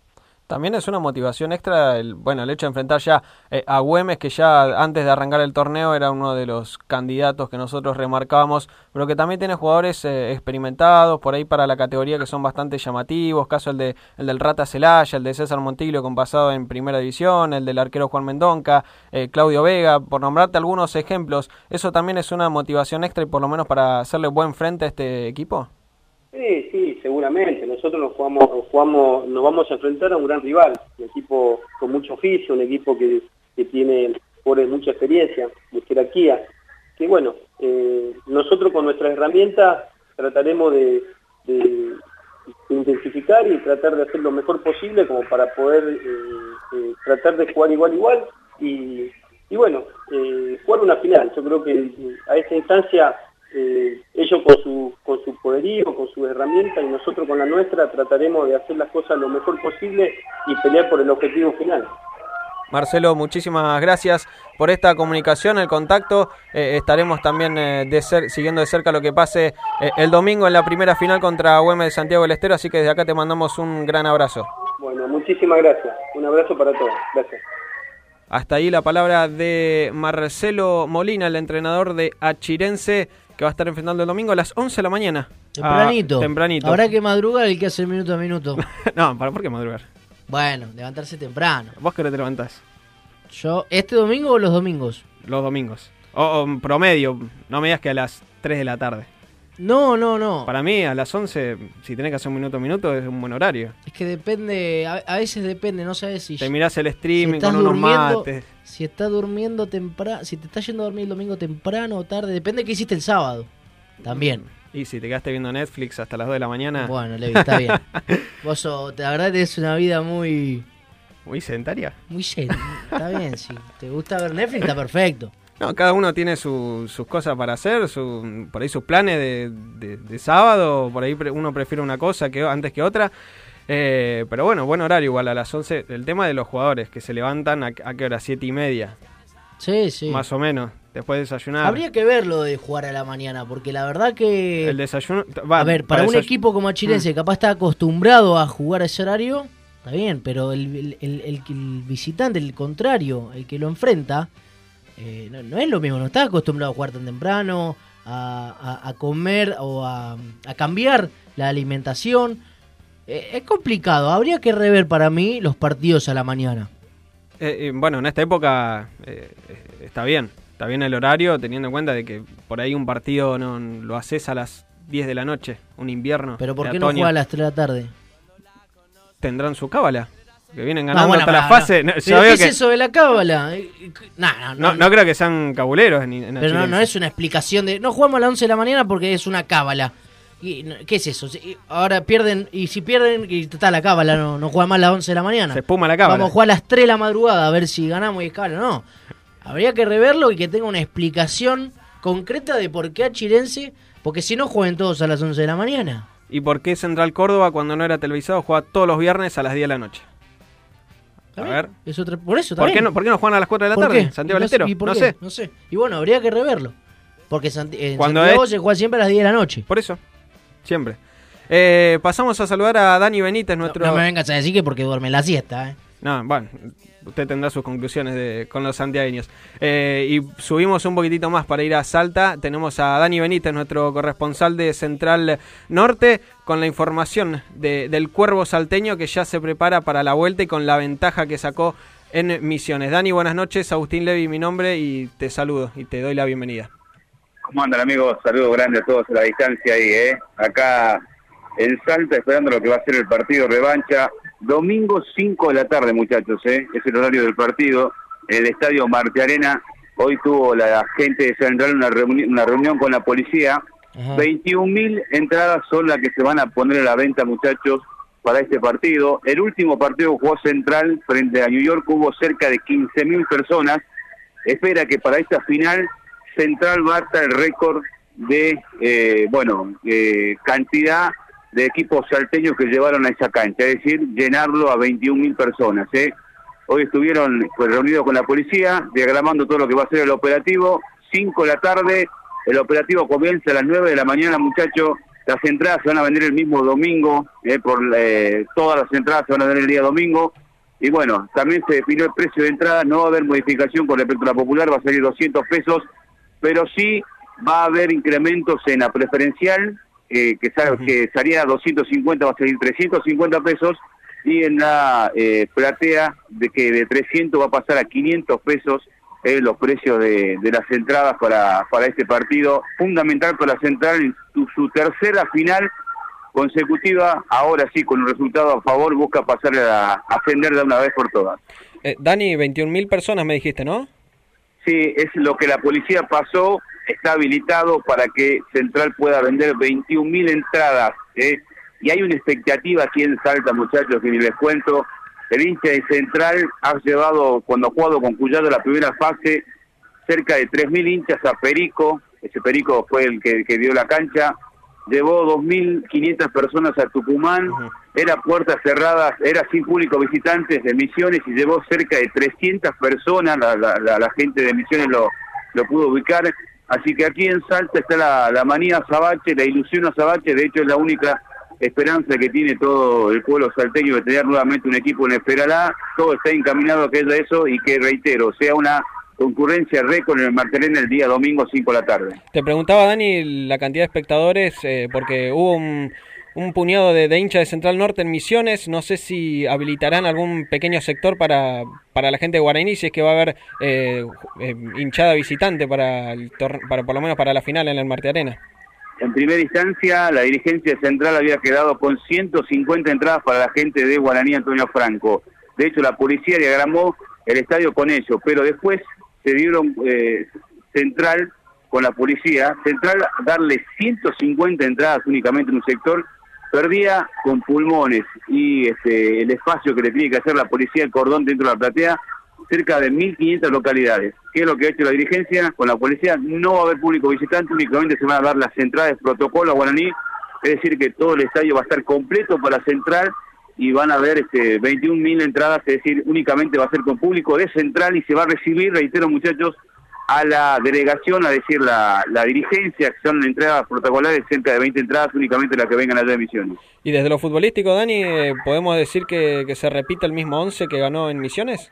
También es una motivación extra, el, bueno, el hecho de enfrentar ya eh, a Güemes, que ya antes de arrancar el torneo era uno de los candidatos que nosotros remarcábamos, pero que también tiene jugadores eh, experimentados por ahí para la categoría que son bastante llamativos, caso el, de, el del Rata Celaya, el de César Montillo con pasado en primera división, el del arquero Juan Mendonca, eh, Claudio Vega, por nombrarte algunos ejemplos, ¿eso también es una motivación extra y por lo menos para hacerle buen frente a este equipo? Sí, sí, seguramente. Nosotros nos jugamos, nos jugamos, nos vamos a enfrentar a un gran rival, un equipo con mucho oficio, un equipo que, que tiene por mucha experiencia, de jerarquía. Que bueno, eh, nosotros con nuestras herramientas trataremos de, de intensificar y tratar de hacer lo mejor posible como para poder eh, eh, tratar de jugar igual igual y, y bueno, eh, jugar una final. Yo creo que a esa instancia eh, ellos con su, con su poderío, con su herramienta y nosotros con la nuestra trataremos de hacer las cosas lo mejor posible y pelear por el objetivo final. Marcelo, muchísimas gracias por esta comunicación, el contacto. Eh, estaremos también eh, de ser, siguiendo de cerca lo que pase el domingo en la primera final contra Güemes de Santiago del Estero, así que desde acá te mandamos un gran abrazo. Bueno, muchísimas gracias. Un abrazo para todos. Gracias. Hasta ahí la palabra de Marcelo Molina, el entrenador de Achirense, que va a estar enfrentando el domingo a las 11 de la mañana. Tempranito. Ah, tempranito. Habrá que madrugar el que hace minuto a minuto. no, ¿para por qué madrugar? Bueno, levantarse temprano. ¿Vos qué hora te levantás? Yo, ¿este domingo o los domingos? Los domingos. O, o promedio, no me digas que a las 3 de la tarde. No, no, no. Para mí, a las 11, si tenés que hacer un minuto a minuto, es un buen horario. Es que depende, a, a veces depende, no sabes si... Te mirás el si streaming estás con unos mates. Si estás durmiendo temprano, si te estás yendo a dormir el domingo temprano o tarde, depende de qué hiciste el sábado. También. Y si te quedaste viendo Netflix hasta las 2 de la mañana. Bueno, Levi, está bien. Vos sos- la verdad tenés una vida muy... Muy sedentaria. Muy zen. Está bien, si te gusta ver Netflix, está perfecto. No, cada uno tiene su- sus cosas para hacer, su, por ahí sus planes de, de- de sábado, por ahí uno prefiere una cosa que antes que otra. Eh, pero bueno, buen horario igual a las 11. El tema de los jugadores que se levantan a, a qué hora, siete y media. Sí, sí. Más o menos, después de desayunar. Habría que verlo de jugar a la mañana, porque la verdad que... El desayuno. va, a ver, para, un equipo como Achirense, Mm. capaz está acostumbrado a jugar a ese horario, está bien, pero el, el- el- el- el visitante, el contrario, el que lo enfrenta, eh, no, no es lo mismo, no está acostumbrado a jugar tan temprano, a, a- a comer o a, a cambiar la alimentación. Eh, es complicado, habría que rever para mí los partidos a la mañana. Eh, bueno, en esta época eh, está bien. Está bien el horario, teniendo en cuenta de que por ahí un partido no lo haces a las 10 de la noche, un invierno. Pero ¿por qué no juega a las 3 de la tarde? Tendrán su cábala. Que vienen No, ganando bueno, hasta la fase. no. No, ¿Pero qué es que- eso de la cábala? Eh, eh, No, no, no, no creo que sean cabuleros en, en Pero no, no es una explicación de. No jugamos a las 11 de la mañana porque es una cábala. Y, no, ¿Qué es eso? Ahora pierden. Y si pierden, y está la cábala, no, no juega más a las 11 de la mañana. Se espuma la cábala. Vamos a jugar a las 3 de la madrugada a ver si ganamos y es cábala. No. Habría que reverlo y que tenga una explicación concreta de por qué a Chirense. Porque si no, jueguen todos a las 11 de la mañana. ¿Y por qué Central Córdoba, cuando no era televisado, juega todos los viernes a las 10 de la noche? A ver. Es otra, por eso ¿Por también. qué, no, ¿Por qué no juegan a las 4 de la ¿Por tarde? qué? Santiago del No sé, Estero. ¿y por No qué? sé. No sé. Y bueno, habría que reverlo. Porque Santi- en Cuando Santiago es- se juega siempre a las 10 de la noche. Por eso. Siempre. Eh, pasamos a saludar a Dani Benítez, nuestro. No me vengas a decir que porque duerme la siesta, ¿eh? No, bueno, usted tendrá sus conclusiones de- con los santiagueños. Eh, y subimos un poquitito más para ir a Salta. Tenemos a Dani Benítez, nuestro corresponsal de Central Norte, con la información de- del cuervo salteño que ya se prepara para la vuelta y con la ventaja que sacó en Misiones. Dani, buenas noches. Agustín Levi, mi nombre, y te saludo y te doy la bienvenida. ¿Cómo andan amigos? Saludos grandes a todos a la distancia ahí, ¿eh? Acá en Salta esperando lo que va a ser el partido revancha. Domingo 5 de la tarde, muchachos, ¿eh? Es el horario del partido. En el estadio Marte Arena. Hoy tuvo la gente de Central una, reuni- una reunión con la policía. 21.000 entradas son las que se van a poner a la venta, muchachos, para este partido. El último partido jugó Central frente a New York, hubo cerca de 15.000 personas. Espera que para esta final Central bata el récord de, eh, bueno, eh, cantidad de equipos salteños que llevaron a esa cancha, es decir, llenarlo a 21.000 personas. ¿eh? Hoy estuvieron pues, reunidos con la policía, diagramando todo lo que va a ser el operativo. 5 de la tarde, el operativo comienza a las 9 de la mañana, muchachos. Las entradas se van a vender el mismo domingo, ¿eh? por eh, todas las entradas se van a vender el día domingo. Y bueno, también se definió el precio de entrada, no va a haber modificación con respecto a la popular, va a salir 200 pesos, pero sí va a haber incrementos en la preferencial, eh, que, sal- que salía a 250, va a salir 350 pesos, y en la eh, platea de que de 300 va a pasar a 500 pesos eh, los precios de, de las entradas para, para este partido, fundamental para la Central en su, su tercera final consecutiva, ahora sí, con un resultado a favor, busca pasar a ascender de una vez por todas. Eh, Dani, 21.000 personas me dijiste, ¿no? Sí, es lo que la policía pasó, está habilitado para que Central pueda vender 21.000 entradas. ¿eh? Y hay una expectativa aquí en Salta, muchachos, que ni les cuento. El hincha de Central ha llevado, cuando ha jugado con Cuyado la primera fase, cerca de 3.000 hinchas a Perico. Ese Perico fue el que, que dio la cancha. Llevó 2.500 personas a Tucumán. Era puertas cerradas, era sin público visitantes de Misiones y llevó cerca de 300 personas. La, la, la, la gente de Misiones lo, lo pudo ubicar. Así que aquí en Salta está la, la manía Sabache, la ilusión a Sabache. De hecho, es la única esperanza que tiene todo el pueblo salteño de tener nuevamente un equipo en Esperalá. Todo está encaminado a que haya eso y que, reitero, sea una concurrencia récord en el Martelén el día domingo 5 de la tarde. Te preguntaba, Dani, la cantidad de espectadores, eh, porque hubo un, un puñado de, de hinchas de Central Norte en Misiones. No sé si habilitarán algún pequeño sector para, para la gente de Guaraní, si es que va a haber eh, eh, hinchada visitante para, el para por lo menos para la final en el Marte Arena. En primera instancia, la dirigencia central había quedado con 150 entradas para la gente de Guaraní Antonio Franco. De hecho, la policía diagramó el estadio con ello, pero después se dieron eh, central con la policía, central darle 150 entradas únicamente en un sector, perdía con pulmones y este, el espacio que le tiene que hacer la policía, el cordón dentro de la platea, cerca de 1.500 localidades. ¿Qué es lo que ha hecho la dirigencia con la policía? No va a haber público visitante, únicamente se van a dar las entradas protocolo a Guaraní, es decir, que todo el estadio va a estar completo para Central y van a haber este, 21.000 entradas, es decir, únicamente va a ser con público de Central y se va a recibir, reitero muchachos, a la delegación, a decir la, la dirigencia, que son entradas protocolares, cerca de 20 entradas, únicamente las que vengan allá de Misiones. Y desde lo futbolístico, Dani, eh, ¿podemos decir que, que se repite el mismo 11 que ganó en Misiones?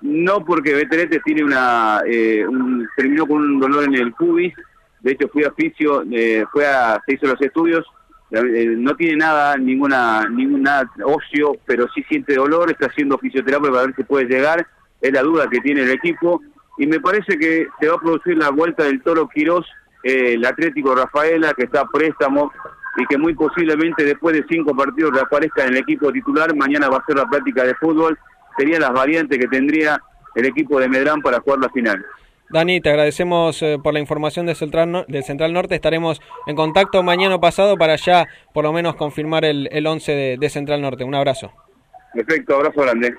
No, porque Beterete tiene una, eh, un, terminó con un dolor en el pubis, de hecho fui a fisio, eh, fue a, se hizo los estudios, eh, no tiene nada, ninguna, ninguna ocio, pero sí siente dolor, está haciendo fisioterapia para ver si puede llegar, es la duda que tiene el equipo, y me parece que se va a producir la vuelta del Toro Quirós, eh, el Atlético Rafaela, que está a préstamo, y que muy posiblemente después de cinco partidos reaparezca en el equipo titular, mañana va a ser la práctica de fútbol, serían las variantes que tendría el equipo de Medrán para jugar la final. Dani, te agradecemos eh, por la información de Central, de Central Norte. Estaremos en contacto mañana pasado para ya por lo menos confirmar el, el 11 de, de Central Norte. Un abrazo. Perfecto, abrazo grande.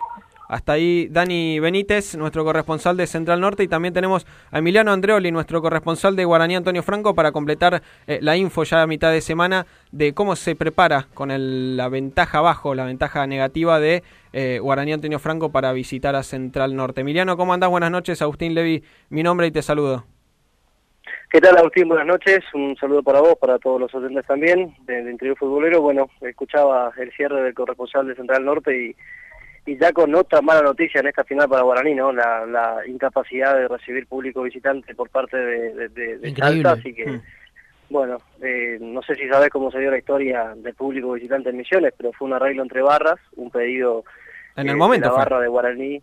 Hasta ahí Dani Benítez, nuestro corresponsal de Central Norte, y también tenemos a Emiliano Andreoli, nuestro corresponsal de Guaraní Antonio Franco, para completar eh, la info ya a mitad de semana de cómo se prepara con el, la ventaja abajo, la ventaja negativa de eh, Guaraní Antonio Franco para visitar a Central Norte. Emiliano, ¿cómo andás? Buenas noches, Agustín Levi, mi nombre y te saludo. ¿Qué tal, Agustín? Buenas noches. Un saludo para vos, para todos los oyentes también de, de Interior Futbolero. Bueno, escuchaba el cierre del corresponsal de Central Norte y y ya con otra mala noticia en esta final para Guaraní, ¿no? La, la incapacidad de recibir público visitante por parte de, de, de, de Salta, así que, mm. bueno, eh, no sé si sabes cómo se dio la historia del público visitante en Misiones, pero fue un arreglo entre barras, un pedido en el eh, momento de la fue. barra de Guaraní,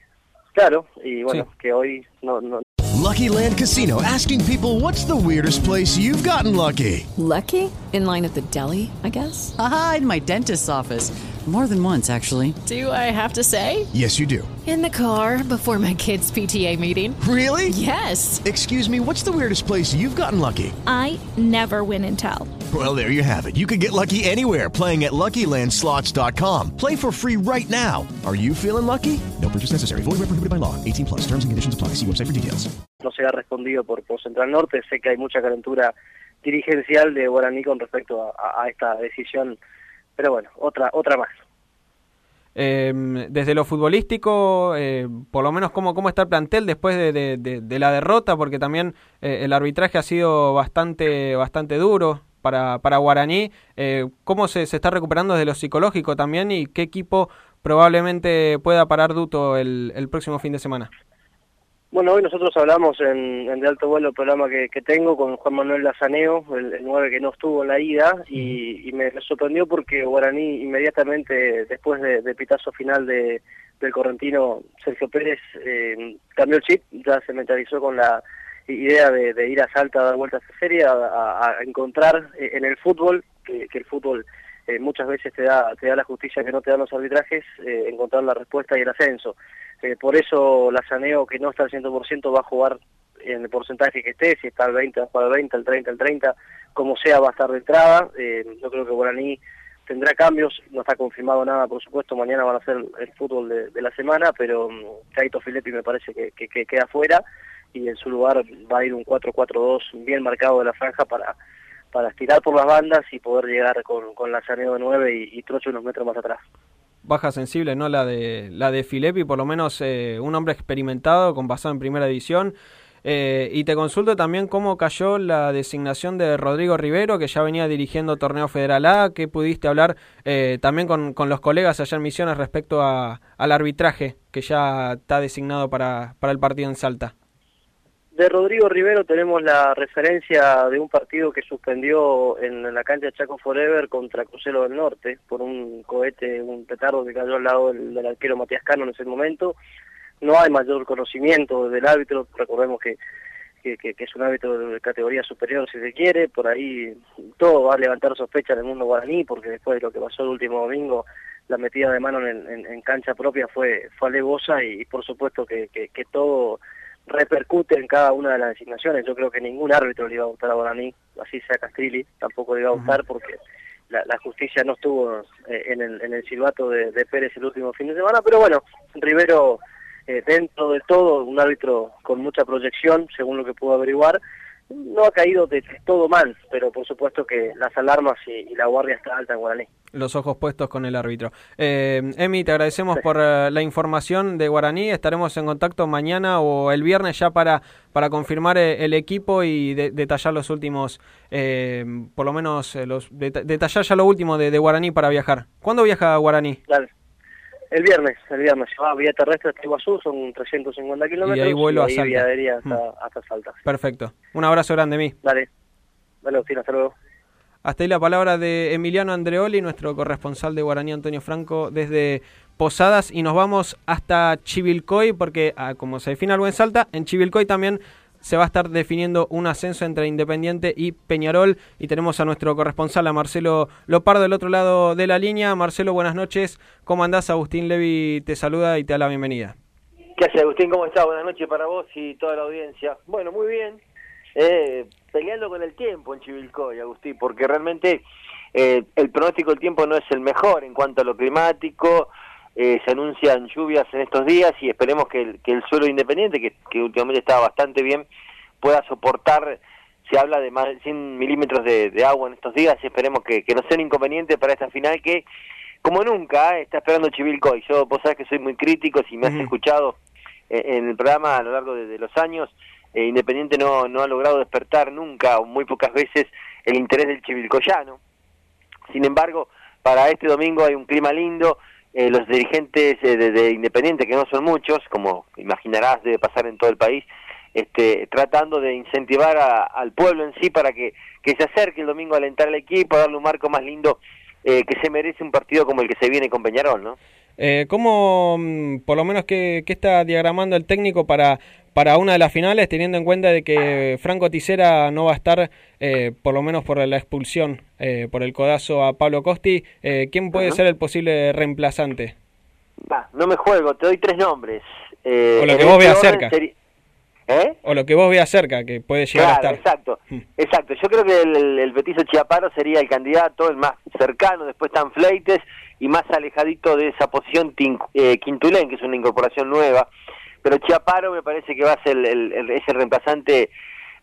claro, y bueno, sí. que hoy no, no Lucky Land Casino asking people what's the weirdest place you've gotten lucky? Lucky? In line at the deli, I guess? Aha, in my dentist's office. More than once, actually. Do I have to say? Yes, you do. In the car before my kids' PTA meeting. Really? Yes. Excuse me, what's the weirdest place you've gotten lucky? I never win and tell. Well, there you have it. You can get lucky anywhere playing at LuckyLandSlots.com. Play for free right now. Are you feeling lucky? No purchase necessary. Void where prohibited by law. 18 plus. Terms and conditions apply. See website for details. No se ha respondido por, por Central Norte. Sé que hay mucha calentura dirigencial de Guaraní con respecto a, a, a esta decisión. Pero bueno, otra otra más. Eh, desde lo futbolístico, eh, por lo menos cómo, cómo está el plantel después de, de, la derrota, porque también eh, el arbitraje ha sido bastante, bastante duro para, para Guaraní. Eh, ¿Cómo se, se, está recuperando desde lo psicológico también y qué equipo probablemente pueda parar Duto el, el próximo fin de semana? Bueno, hoy nosotros hablamos en, en De Alto Vuelo, el programa que, que tengo, con Juan Manuel Lazaneo, el, el 9 que no estuvo en la ida, y, y me, me, sorprendió porque Guaraní inmediatamente después de, de pitazo final de, del correntino Sergio Pérez eh, cambió el chip, ya se mentalizó con la idea de, de ir a Salta a dar vueltas a serie, a, a, a encontrar en el fútbol, que, que el fútbol eh, muchas veces te da, te da la justicia que no te dan los arbitrajes, eh, encontrar la respuesta y el ascenso. Eh, por eso la Saneo, que no está al 100%, va a jugar en el porcentaje que esté, si está al 20, va a jugar al 20, al 30, al 30, como sea, va a estar de entrada. Yo creo que Guaraní tendrá cambios, no está confirmado nada, por supuesto, mañana van a ser el fútbol de, de la semana, pero um, Caito Filippi me parece que, que, que queda fuera y en su lugar va a ir un 4-4-2 bien marcado de la franja para para estirar por las bandas y poder llegar con, con la Saneo de 9 y, y Trocho unos metros más atrás. Baja sensible, ¿no? La de la de Filepi, por lo menos eh, un hombre experimentado, con pasado en primera división. Eh, y te consulto también cómo cayó la designación de Rodrigo Rivero, que ya venía dirigiendo Torneo Federal A, que pudiste hablar eh, también con, con, los colegas allá en Misiones respecto al arbitraje que ya está designado para, para el partido en Salta. De Rodrigo Rivero tenemos la referencia de un partido que suspendió en la cancha Chaco Forever contra Crucero del Norte por un cohete, un petardo que cayó al lado del, arquero Matías Cano en ese momento. No hay mayor conocimiento del árbitro, recordemos que, es un árbitro de categoría superior si se quiere, por ahí todo va a levantar sospecha en el mundo guaraní porque después de lo que pasó el último domingo la metida de mano en, en, en cancha propia fue, fue alevosa y, por supuesto que todo repercute en cada una de las designaciones. Yo creo que ningún árbitro le iba a gustar a Guaraní, así sea Castrilli, tampoco le iba a gustar porque la, la justicia no estuvo eh, en, el, en el silbato de, de, Pérez el último fin de semana, pero bueno, Rivero, eh, dentro de todo, un árbitro con mucha proyección, según lo que pudo averiguar, no ha caído de todo mal, pero por supuesto que las alarmas y, y la guardia está alta en Guaraní los ojos puestos con el árbitro. Eh, Emi, te agradecemos sí. por uh, la información de Guaraní. Estaremos en contacto mañana o el viernes ya para, para confirmar eh, el equipo y de, detallar los últimos, eh, por lo menos los det detallar ya lo último de, Guaraní para viajar. ¿Cuándo viaja Guaraní? Dale. El viernes, el viernes. Va vía terrestre hasta Iguazú, son 350 kilómetros. Y ahí vuelo y a Salta. Hasta, mm. hasta Salta. Perfecto. Un abrazo grande, Emi. Dale. Dale, Agustín, hasta luego. Hasta ahí la palabra de Emiliano Andreoli, nuestro corresponsal de Guaraní Antonio Franco desde Posadas y nos vamos hasta Chivilcoy porque ah, como se define algo en Salta, en Chivilcoy también se va a estar definiendo un ascenso entre Independiente y Peñarol y tenemos a nuestro corresponsal, a Marcelo Lopardo del otro lado de la línea. Marcelo, buenas noches. ¿Cómo andás? Agustín Levi te saluda y te da la bienvenida. ¿Qué haces, Agustín? ¿Cómo estás? Buenas noches para vos y toda la audiencia. Bueno, muy bien. Eh, peleando con el tiempo en Chivilcoy, Agustín, porque realmente eh, el pronóstico del tiempo no es el mejor en cuanto a lo climático, eh, se anuncian lluvias en estos días y esperemos que el, que el suelo independiente, que, que últimamente está bastante bien, pueda soportar, se habla de más de 100 milímetros de, de agua en estos días y esperemos que, que no sea un inconveniente para esta final que, como nunca, eh, está esperando Chivilcoy. Yo, vos sabés que soy muy crítico, si me has uh -huh. escuchado eh, en el programa a lo largo de, de los años, eh, Independiente no, no ha logrado despertar nunca o muy pocas veces el interés del chivilcoyano. Sin embargo, para este domingo hay un clima lindo, eh, los dirigentes eh, de, de, Independiente, que no son muchos, como imaginarás debe pasar en todo el país, este, tratando de incentivar al pueblo en sí para que, que se acerque el domingo a alentar al equipo, a darle un marco más lindo eh, que se merece un partido como el que se viene con Peñarol, ¿no? Eh, ¿Cómo, mm, por lo menos, qué, qué está diagramando el técnico para, para una de las finales, teniendo en cuenta de que Franco Ticera no va a estar, eh, por lo menos por la expulsión, eh, por el codazo a Pablo Costi? Eh, ¿Quién puede uh -huh. ser el posible reemplazante? Va, no me juego, te doy tres nombres. Eh, o lo que vos veas cerca. ¿Eh? O lo que vos veas cerca, que puede llegar claro, a estar. Exacto, mm. exacto. Yo creo que el, el, el Petizo Chiaparo sería el candidato, el más cercano, después están Fleites y más alejadito de esa posición eh, Quintulén, que es una incorporación nueva. Pero Chiaparo me parece que va a ser el, el, el, reemplazante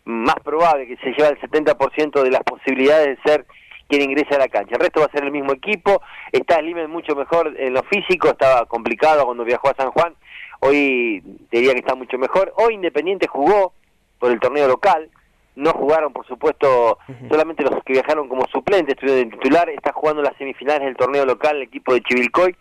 más probable, que se lleva el 70% de las posibilidades de ser quien ingrese a la cancha. El resto va a ser el mismo equipo, está el Limen mucho mejor en lo físico, estaba complicado cuando viajó a San Juan, hoy diría que está mucho mejor. Hoy Independiente jugó por el torneo local, no jugaron, por supuesto, solamente los que viajaron como suplentes, estuvieron de titular, está jugando las semifinales del torneo local el equipo de Chivilcoy,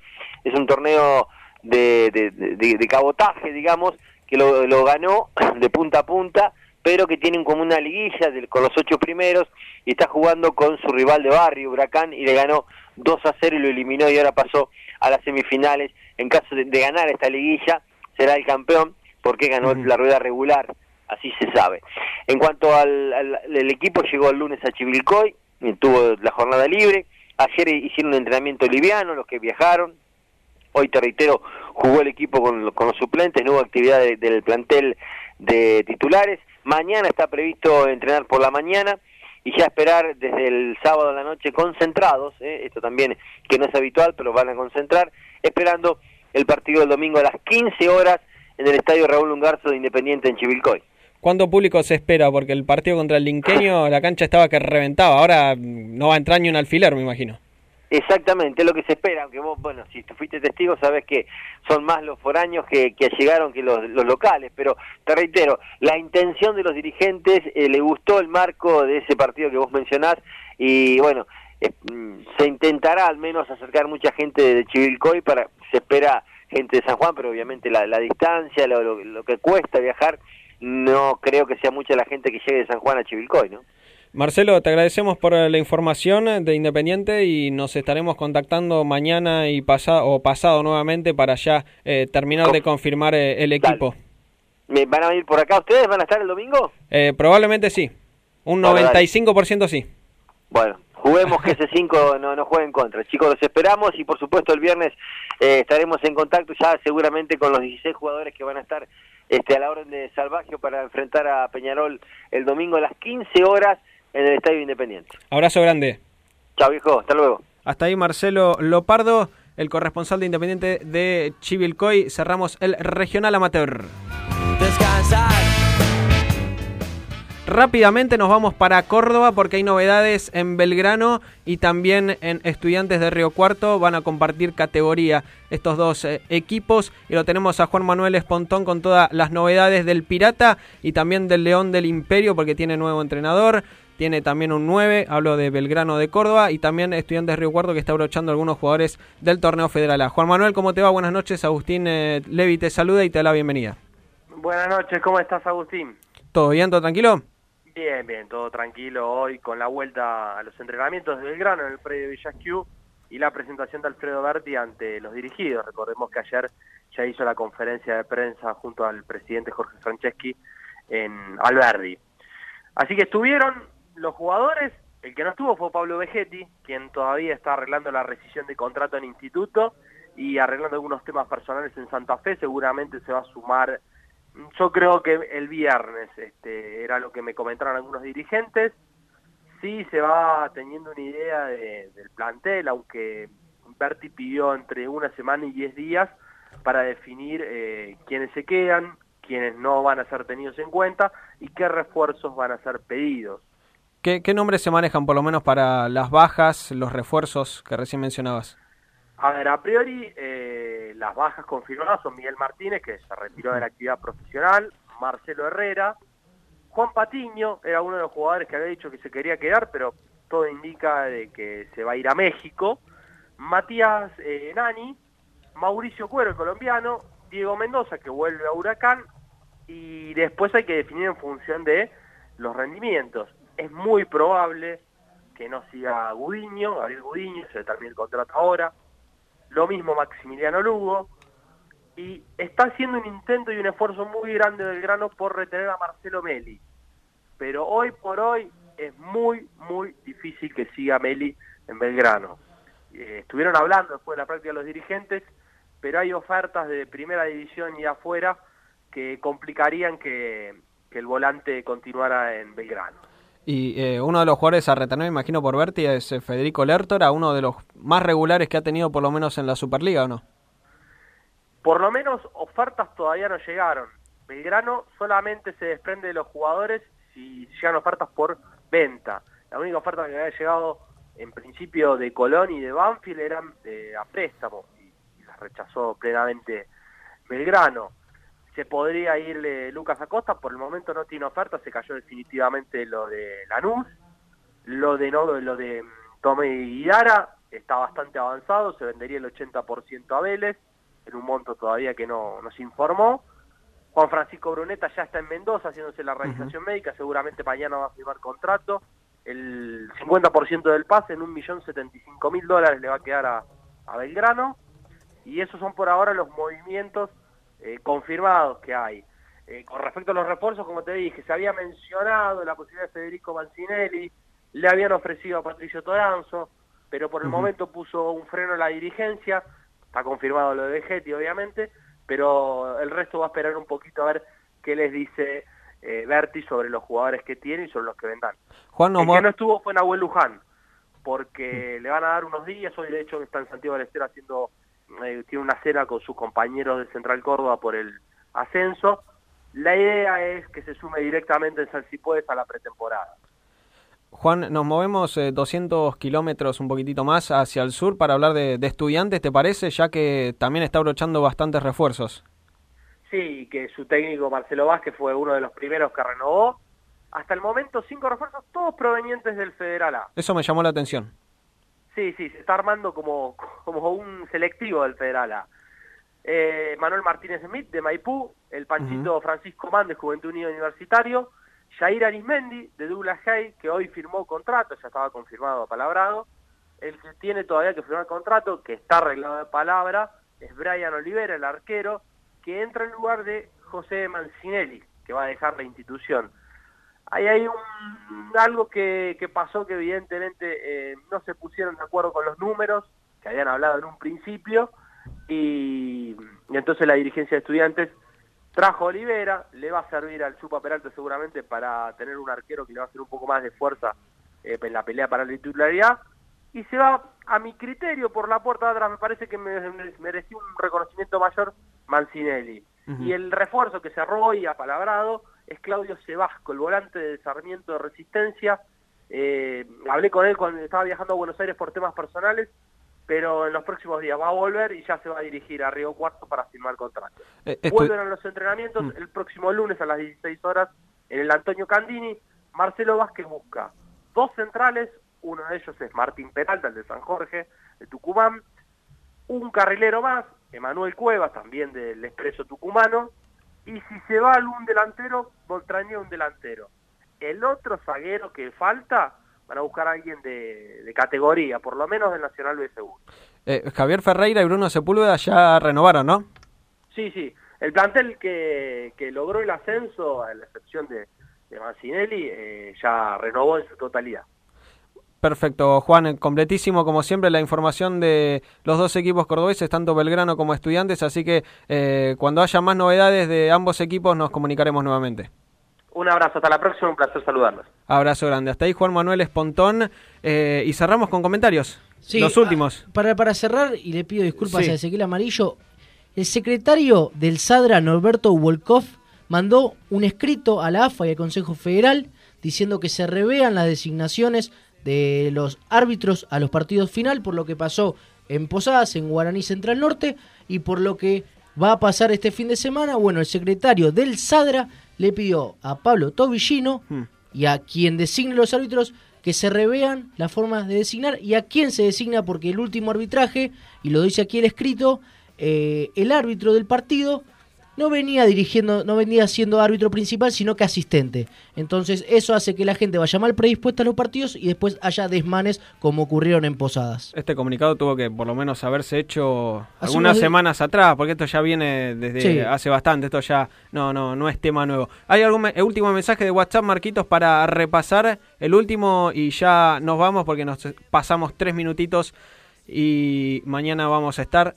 es un torneo de, de, de, de cabotaje, digamos, que lo, lo, ganó de punta a punta, pero que tienen como una liguilla de, con los ocho primeros y está jugando con su rival de barrio, Huracán, y le ganó 2 a 0 y lo eliminó y ahora pasó a las semifinales. En caso de, de ganar esta liguilla, será el campeón porque ganó uh -huh. la rueda regular así se sabe. En cuanto al, al equipo, llegó el lunes a Chivilcoy, tuvo la jornada libre, ayer hicieron un entrenamiento liviano, los que viajaron, hoy te reitero, jugó el equipo con, los suplentes, no hubo actividad de- del plantel de titulares, mañana está previsto entrenar por la mañana y ya esperar desde el sábado a la noche concentrados, ¿eh? esto también que no es habitual, pero van a concentrar, esperando el partido del domingo a las 15 horas en el Estadio Raúl Lungarzo de Independiente en Chivilcoy. ¿Cuánto público se espera? Porque el partido contra el Linqueño, la cancha estaba que reventaba. Ahora no va a entrar ni un alfiler, me imagino. Exactamente, es lo que se espera, aunque vos, bueno, si tú fuiste testigo, sabes que son más los foráneos que, llegaron que los, locales, pero te reitero, la intención de los dirigentes, eh, le gustó el marco de ese partido que vos mencionás, y bueno, eh, mm, se intentará al menos acercar mucha gente de Chivilcoy, para se espera gente de San Juan, pero obviamente la, distancia, lo que cuesta viajar, no creo que sea mucha la gente que llegue de San Juan a Chivilcoy, ¿no? Marcelo, te agradecemos por la información de Independiente y nos estaremos contactando mañana y pasado o pasado nuevamente para ya eh, terminar de confirmar eh, el equipo. ¿Me ¿Van a venir por acá ustedes? ¿Van a estar el domingo? Eh, probablemente sí. Un dale. 95% sí. Bueno, juguemos que ese 5 no, no juegue en contra. Chicos, los esperamos y por supuesto el viernes eh, estaremos en contacto ya seguramente con los 16 jugadores que van a estar este, a la orden de Salvagio para enfrentar a Peñarol el domingo a las 15 horas en el Estadio Independiente. Abrazo grande. Chao viejo, hasta luego. Hasta ahí Marcelo Lopardo, el corresponsal de Independiente de Chivilcoy. Cerramos el regional amateur. Rápidamente nos vamos para Córdoba porque hay novedades en Belgrano y también en Estudiantes de Río Cuarto. Van a compartir categoría estos dos eh, equipos y lo tenemos a Juan Manuel Espontón con todas las novedades del Pirata y también del León del Imperio porque tiene nuevo entrenador. Tiene también un 9, hablo de Belgrano de Córdoba y también Estudiantes de Río Cuarto que está abrochando algunos jugadores del torneo federal A. Juan Manuel, ¿cómo te va? Buenas noches. Agustín eh, Levi te saluda y te da la bienvenida. Buenas noches, ¿cómo estás Agustín? ¿Todo bien? ¿Todo tranquilo? Bien, bien, todo tranquilo hoy con la vuelta a los entrenamientos de Belgrano en el predio Villasquiu y la presentación de Alfredo Berti ante los dirigidos. Recordemos que ayer ya hizo la conferencia de prensa junto al presidente Jorge Franceschi en Alberdi. Así que estuvieron los jugadores, el que no estuvo fue Pablo Vegetti, quien todavía está arreglando la rescisión de contrato en instituto y arreglando algunos temas personales en Santa Fe, seguramente se va a sumar yo creo que el viernes este, era lo que me comentaron algunos dirigentes. Sí se va teniendo una idea de- del plantel, aunque Berti pidió entre una semana y diez días para definir eh, quiénes se quedan, quiénes no van a ser tenidos en cuenta y qué refuerzos van a ser pedidos. ¿Qué, qué nombres se manejan por lo menos para las bajas, los refuerzos que recién mencionabas? A ver, a priori eh, las bajas confirmadas son Miguel Martínez, que se retiró de la actividad profesional, Marcelo Herrera, Juan Patiño, era uno de los jugadores que había dicho que se quería quedar, pero todo indica de que se va a ir a México, Matías eh, Nani, Mauricio Cuero, el colombiano, Diego Mendoza, que vuelve a Huracán, y después hay que definir en función de los rendimientos. Es muy probable que no siga Gudiño, Gabriel Gudiño, se termina el contrato ahora, lo mismo Maximiliano Lugo, y está haciendo un intento y un esfuerzo muy grande del grano por retener a Marcelo Meli. Pero hoy por hoy es muy, muy difícil que siga Meli en Belgrano. Eh, estuvieron hablando después de la práctica los dirigentes, pero hay ofertas de primera división y afuera que complicarían que, que el volante continuara en Belgrano. Y eh, uno de los jugadores a retener, me imagino, por Berti es eh, Federico Lertora, uno de los más regulares que ha tenido por lo menos en la Superliga, ¿o no? Por lo menos ofertas todavía no llegaron. Belgrano solamente se desprende de los jugadores si llegan ofertas por venta. La única oferta que había llegado en principio de Colón y de Banfield eran eh, a préstamo y, y las rechazó plenamente Belgrano. Se podría irle Lucas Acosta, por el momento no tiene oferta, se cayó definitivamente lo de Lanús. Lo de no, lo de mm, Tomé Guidara está bastante avanzado, se vendería el 80% a Vélez, en un monto todavía que no nos informó. Juan Francisco Bruneta ya está en Mendoza haciéndose la realización médica, seguramente mañana va a firmar contrato. El 50% del pase en 1.075.000 dólares le va a quedar a, a Belgrano. Y esos son por ahora los movimientos eh, confirmados que hay. Eh, con respecto a los refuerzos, como te dije, se había mencionado la posibilidad de Federico Mancinelli, le habían ofrecido a Patricio Toranzo, pero por el momento puso un freno a la dirigencia, está confirmado lo de Getty obviamente, pero el resto va a esperar un poquito a ver qué les dice eh, Berti sobre los jugadores que tiene y sobre los que vendrán. Juan, nos el que no estuvo fue Nahuel Luján, porque le van a dar unos días, hoy de hecho está en Santiago del Estero haciendo, eh, tiene una cena con sus compañeros de Central Córdoba por el ascenso. La idea es que se sume directamente en San Cipués a la pretemporada. Juan, nos movemos eh, 200 kilómetros un poquitito más hacia el sur para hablar de, de estudiantes, ¿te parece? Ya que también está abrochando bastantes refuerzos. Sí, que su técnico Marcelo Vázquez fue uno de los primeros que renovó. Hasta el momento cinco refuerzos, todos provenientes del Federal A. Eso me llamó la atención. Sí, sí, se está armando como, como un selectivo del Federal A. Eh, Manuel Martínez Smith de Maipú, el Panchito Francisco Man de Juventud Unida Universitario, Jair Arismendi de Douglas Hay, que hoy firmó contrato, ya estaba confirmado apalabrado. El que tiene todavía que firmar contrato, que está arreglado de palabra, es Brian Olivera, el arquero, que entra en lugar de José Mancinelli, que va a dejar la institución. Ahí hay un, algo que, que pasó que evidentemente eh, no se pusieron de acuerdo con los números que habían hablado en un principio y, y entonces la dirigencia de estudiantes trajo a Olivera, le va a servir al Chupa Peralta seguramente para tener un arquero que le va a hacer un poco más de fuerza eh, en la pelea para la titularidad y se va a mi criterio por la puerta de atrás, me parece que me, me- mereció un reconocimiento mayor Mancinelli. Y el refuerzo que cerró hoy apalabrado es Claudio Sebasco, el volante de Sarmiento de Resistencia. Eh, hablé con él cuando estaba viajando a Buenos Aires por temas personales, pero en los próximos días va a volver y ya se va a dirigir a Río Cuarto para firmar contrato. Eh, Vuelven a los entrenamientos Mm. el próximo lunes a las 16 horas en el Antonio Candini. Marcelo Vázquez busca dos centrales, uno de ellos es Martín Peralta, el de San Jorge, de Tucumán, un carrilero más, Emanuel Cuevas, también del Expreso Tucumano, y si se va algún delantero, Voltrañé un delantero. El otro zaguero que falta, van a buscar a alguien de, de categoría, por lo menos del Nacional B Seguro. Eh, Javier Ferreira y Bruno Sepúlveda ya renovaron, ¿no? Sí, sí. El plantel que, que logró el ascenso, a la excepción de, de Mancinelli, eh, ya renovó en su totalidad. Perfecto, Juan, completísimo como siempre la información de los dos equipos cordobeses, tanto Belgrano como Estudiantes, así que eh, cuando haya más novedades de ambos equipos nos comunicaremos nuevamente. Un abrazo, hasta la próxima, un placer saludarlos. Abrazo grande. Hasta ahí Juan Manuel Espontón eh, y cerramos con comentarios. Sí, los últimos. ah, Para, para cerrar, y le pido disculpas Sí. a Ezequiel Amarillo, el secretario del SADRA, Norberto Wolkov, mandó un escrito a la AFA y al Consejo Federal diciendo que se revean las designaciones de los árbitros a los partidos final por lo que pasó en Posadas, en Guaraní Central Norte, y por lo que va a pasar este fin de semana. Bueno, el secretario del SADRA le pidió a Pablo Tobillino y a quien designe los árbitros que se revean las formas de designar y a quién se designa porque el último arbitraje, y lo dice aquí el escrito, eh, el árbitro del partido no venía dirigiendo, no venía siendo árbitro principal, sino que asistente. Entonces eso hace que la gente vaya mal predispuesta a los partidos y después haya desmanes como ocurrieron en Posadas. Este comunicado tuvo que por lo menos haberse hecho Hace algunas semanas atrás, porque esto ya viene desde Sí. hace bastante, esto ya no no no es tema nuevo. ¿Hay algún me- último mensaje de WhatsApp, Marquitos, para repasar el último y ya nos vamos porque nos pasamos tres minutitos y mañana vamos a estar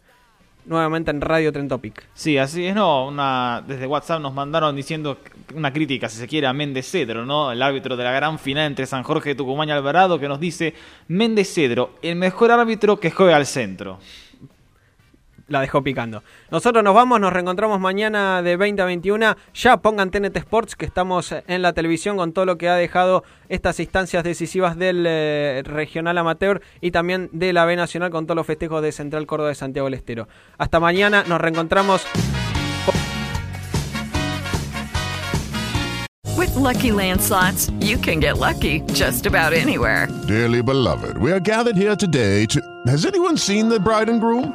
nuevamente en Radio Tren Topic. Sí, así es, no, una, desde WhatsApp nos mandaron diciendo una crítica, si se quiere, a Méndez Cedro, ¿no? El árbitro de la gran final entre San Jorge de Tucumán y Alvarado, que nos dice, Méndez Cedro, el mejor árbitro que juega al centro. La dejó picando. Nosotros nos vamos, nos reencontramos mañana de 20 a 21. Ya pongan TNT Sports, que estamos en la televisión con todo lo que ha dejado estas instancias decisivas del eh, regional amateur y también de la B Nacional con todos los festejos de Central Córdoba de Santiago del Estero. Hasta mañana, nos reencontramos. With Lucky Land slots, you can get lucky just about anywhere. Dearly beloved, we are gathered here today to. Has anyone seen the bride and groom?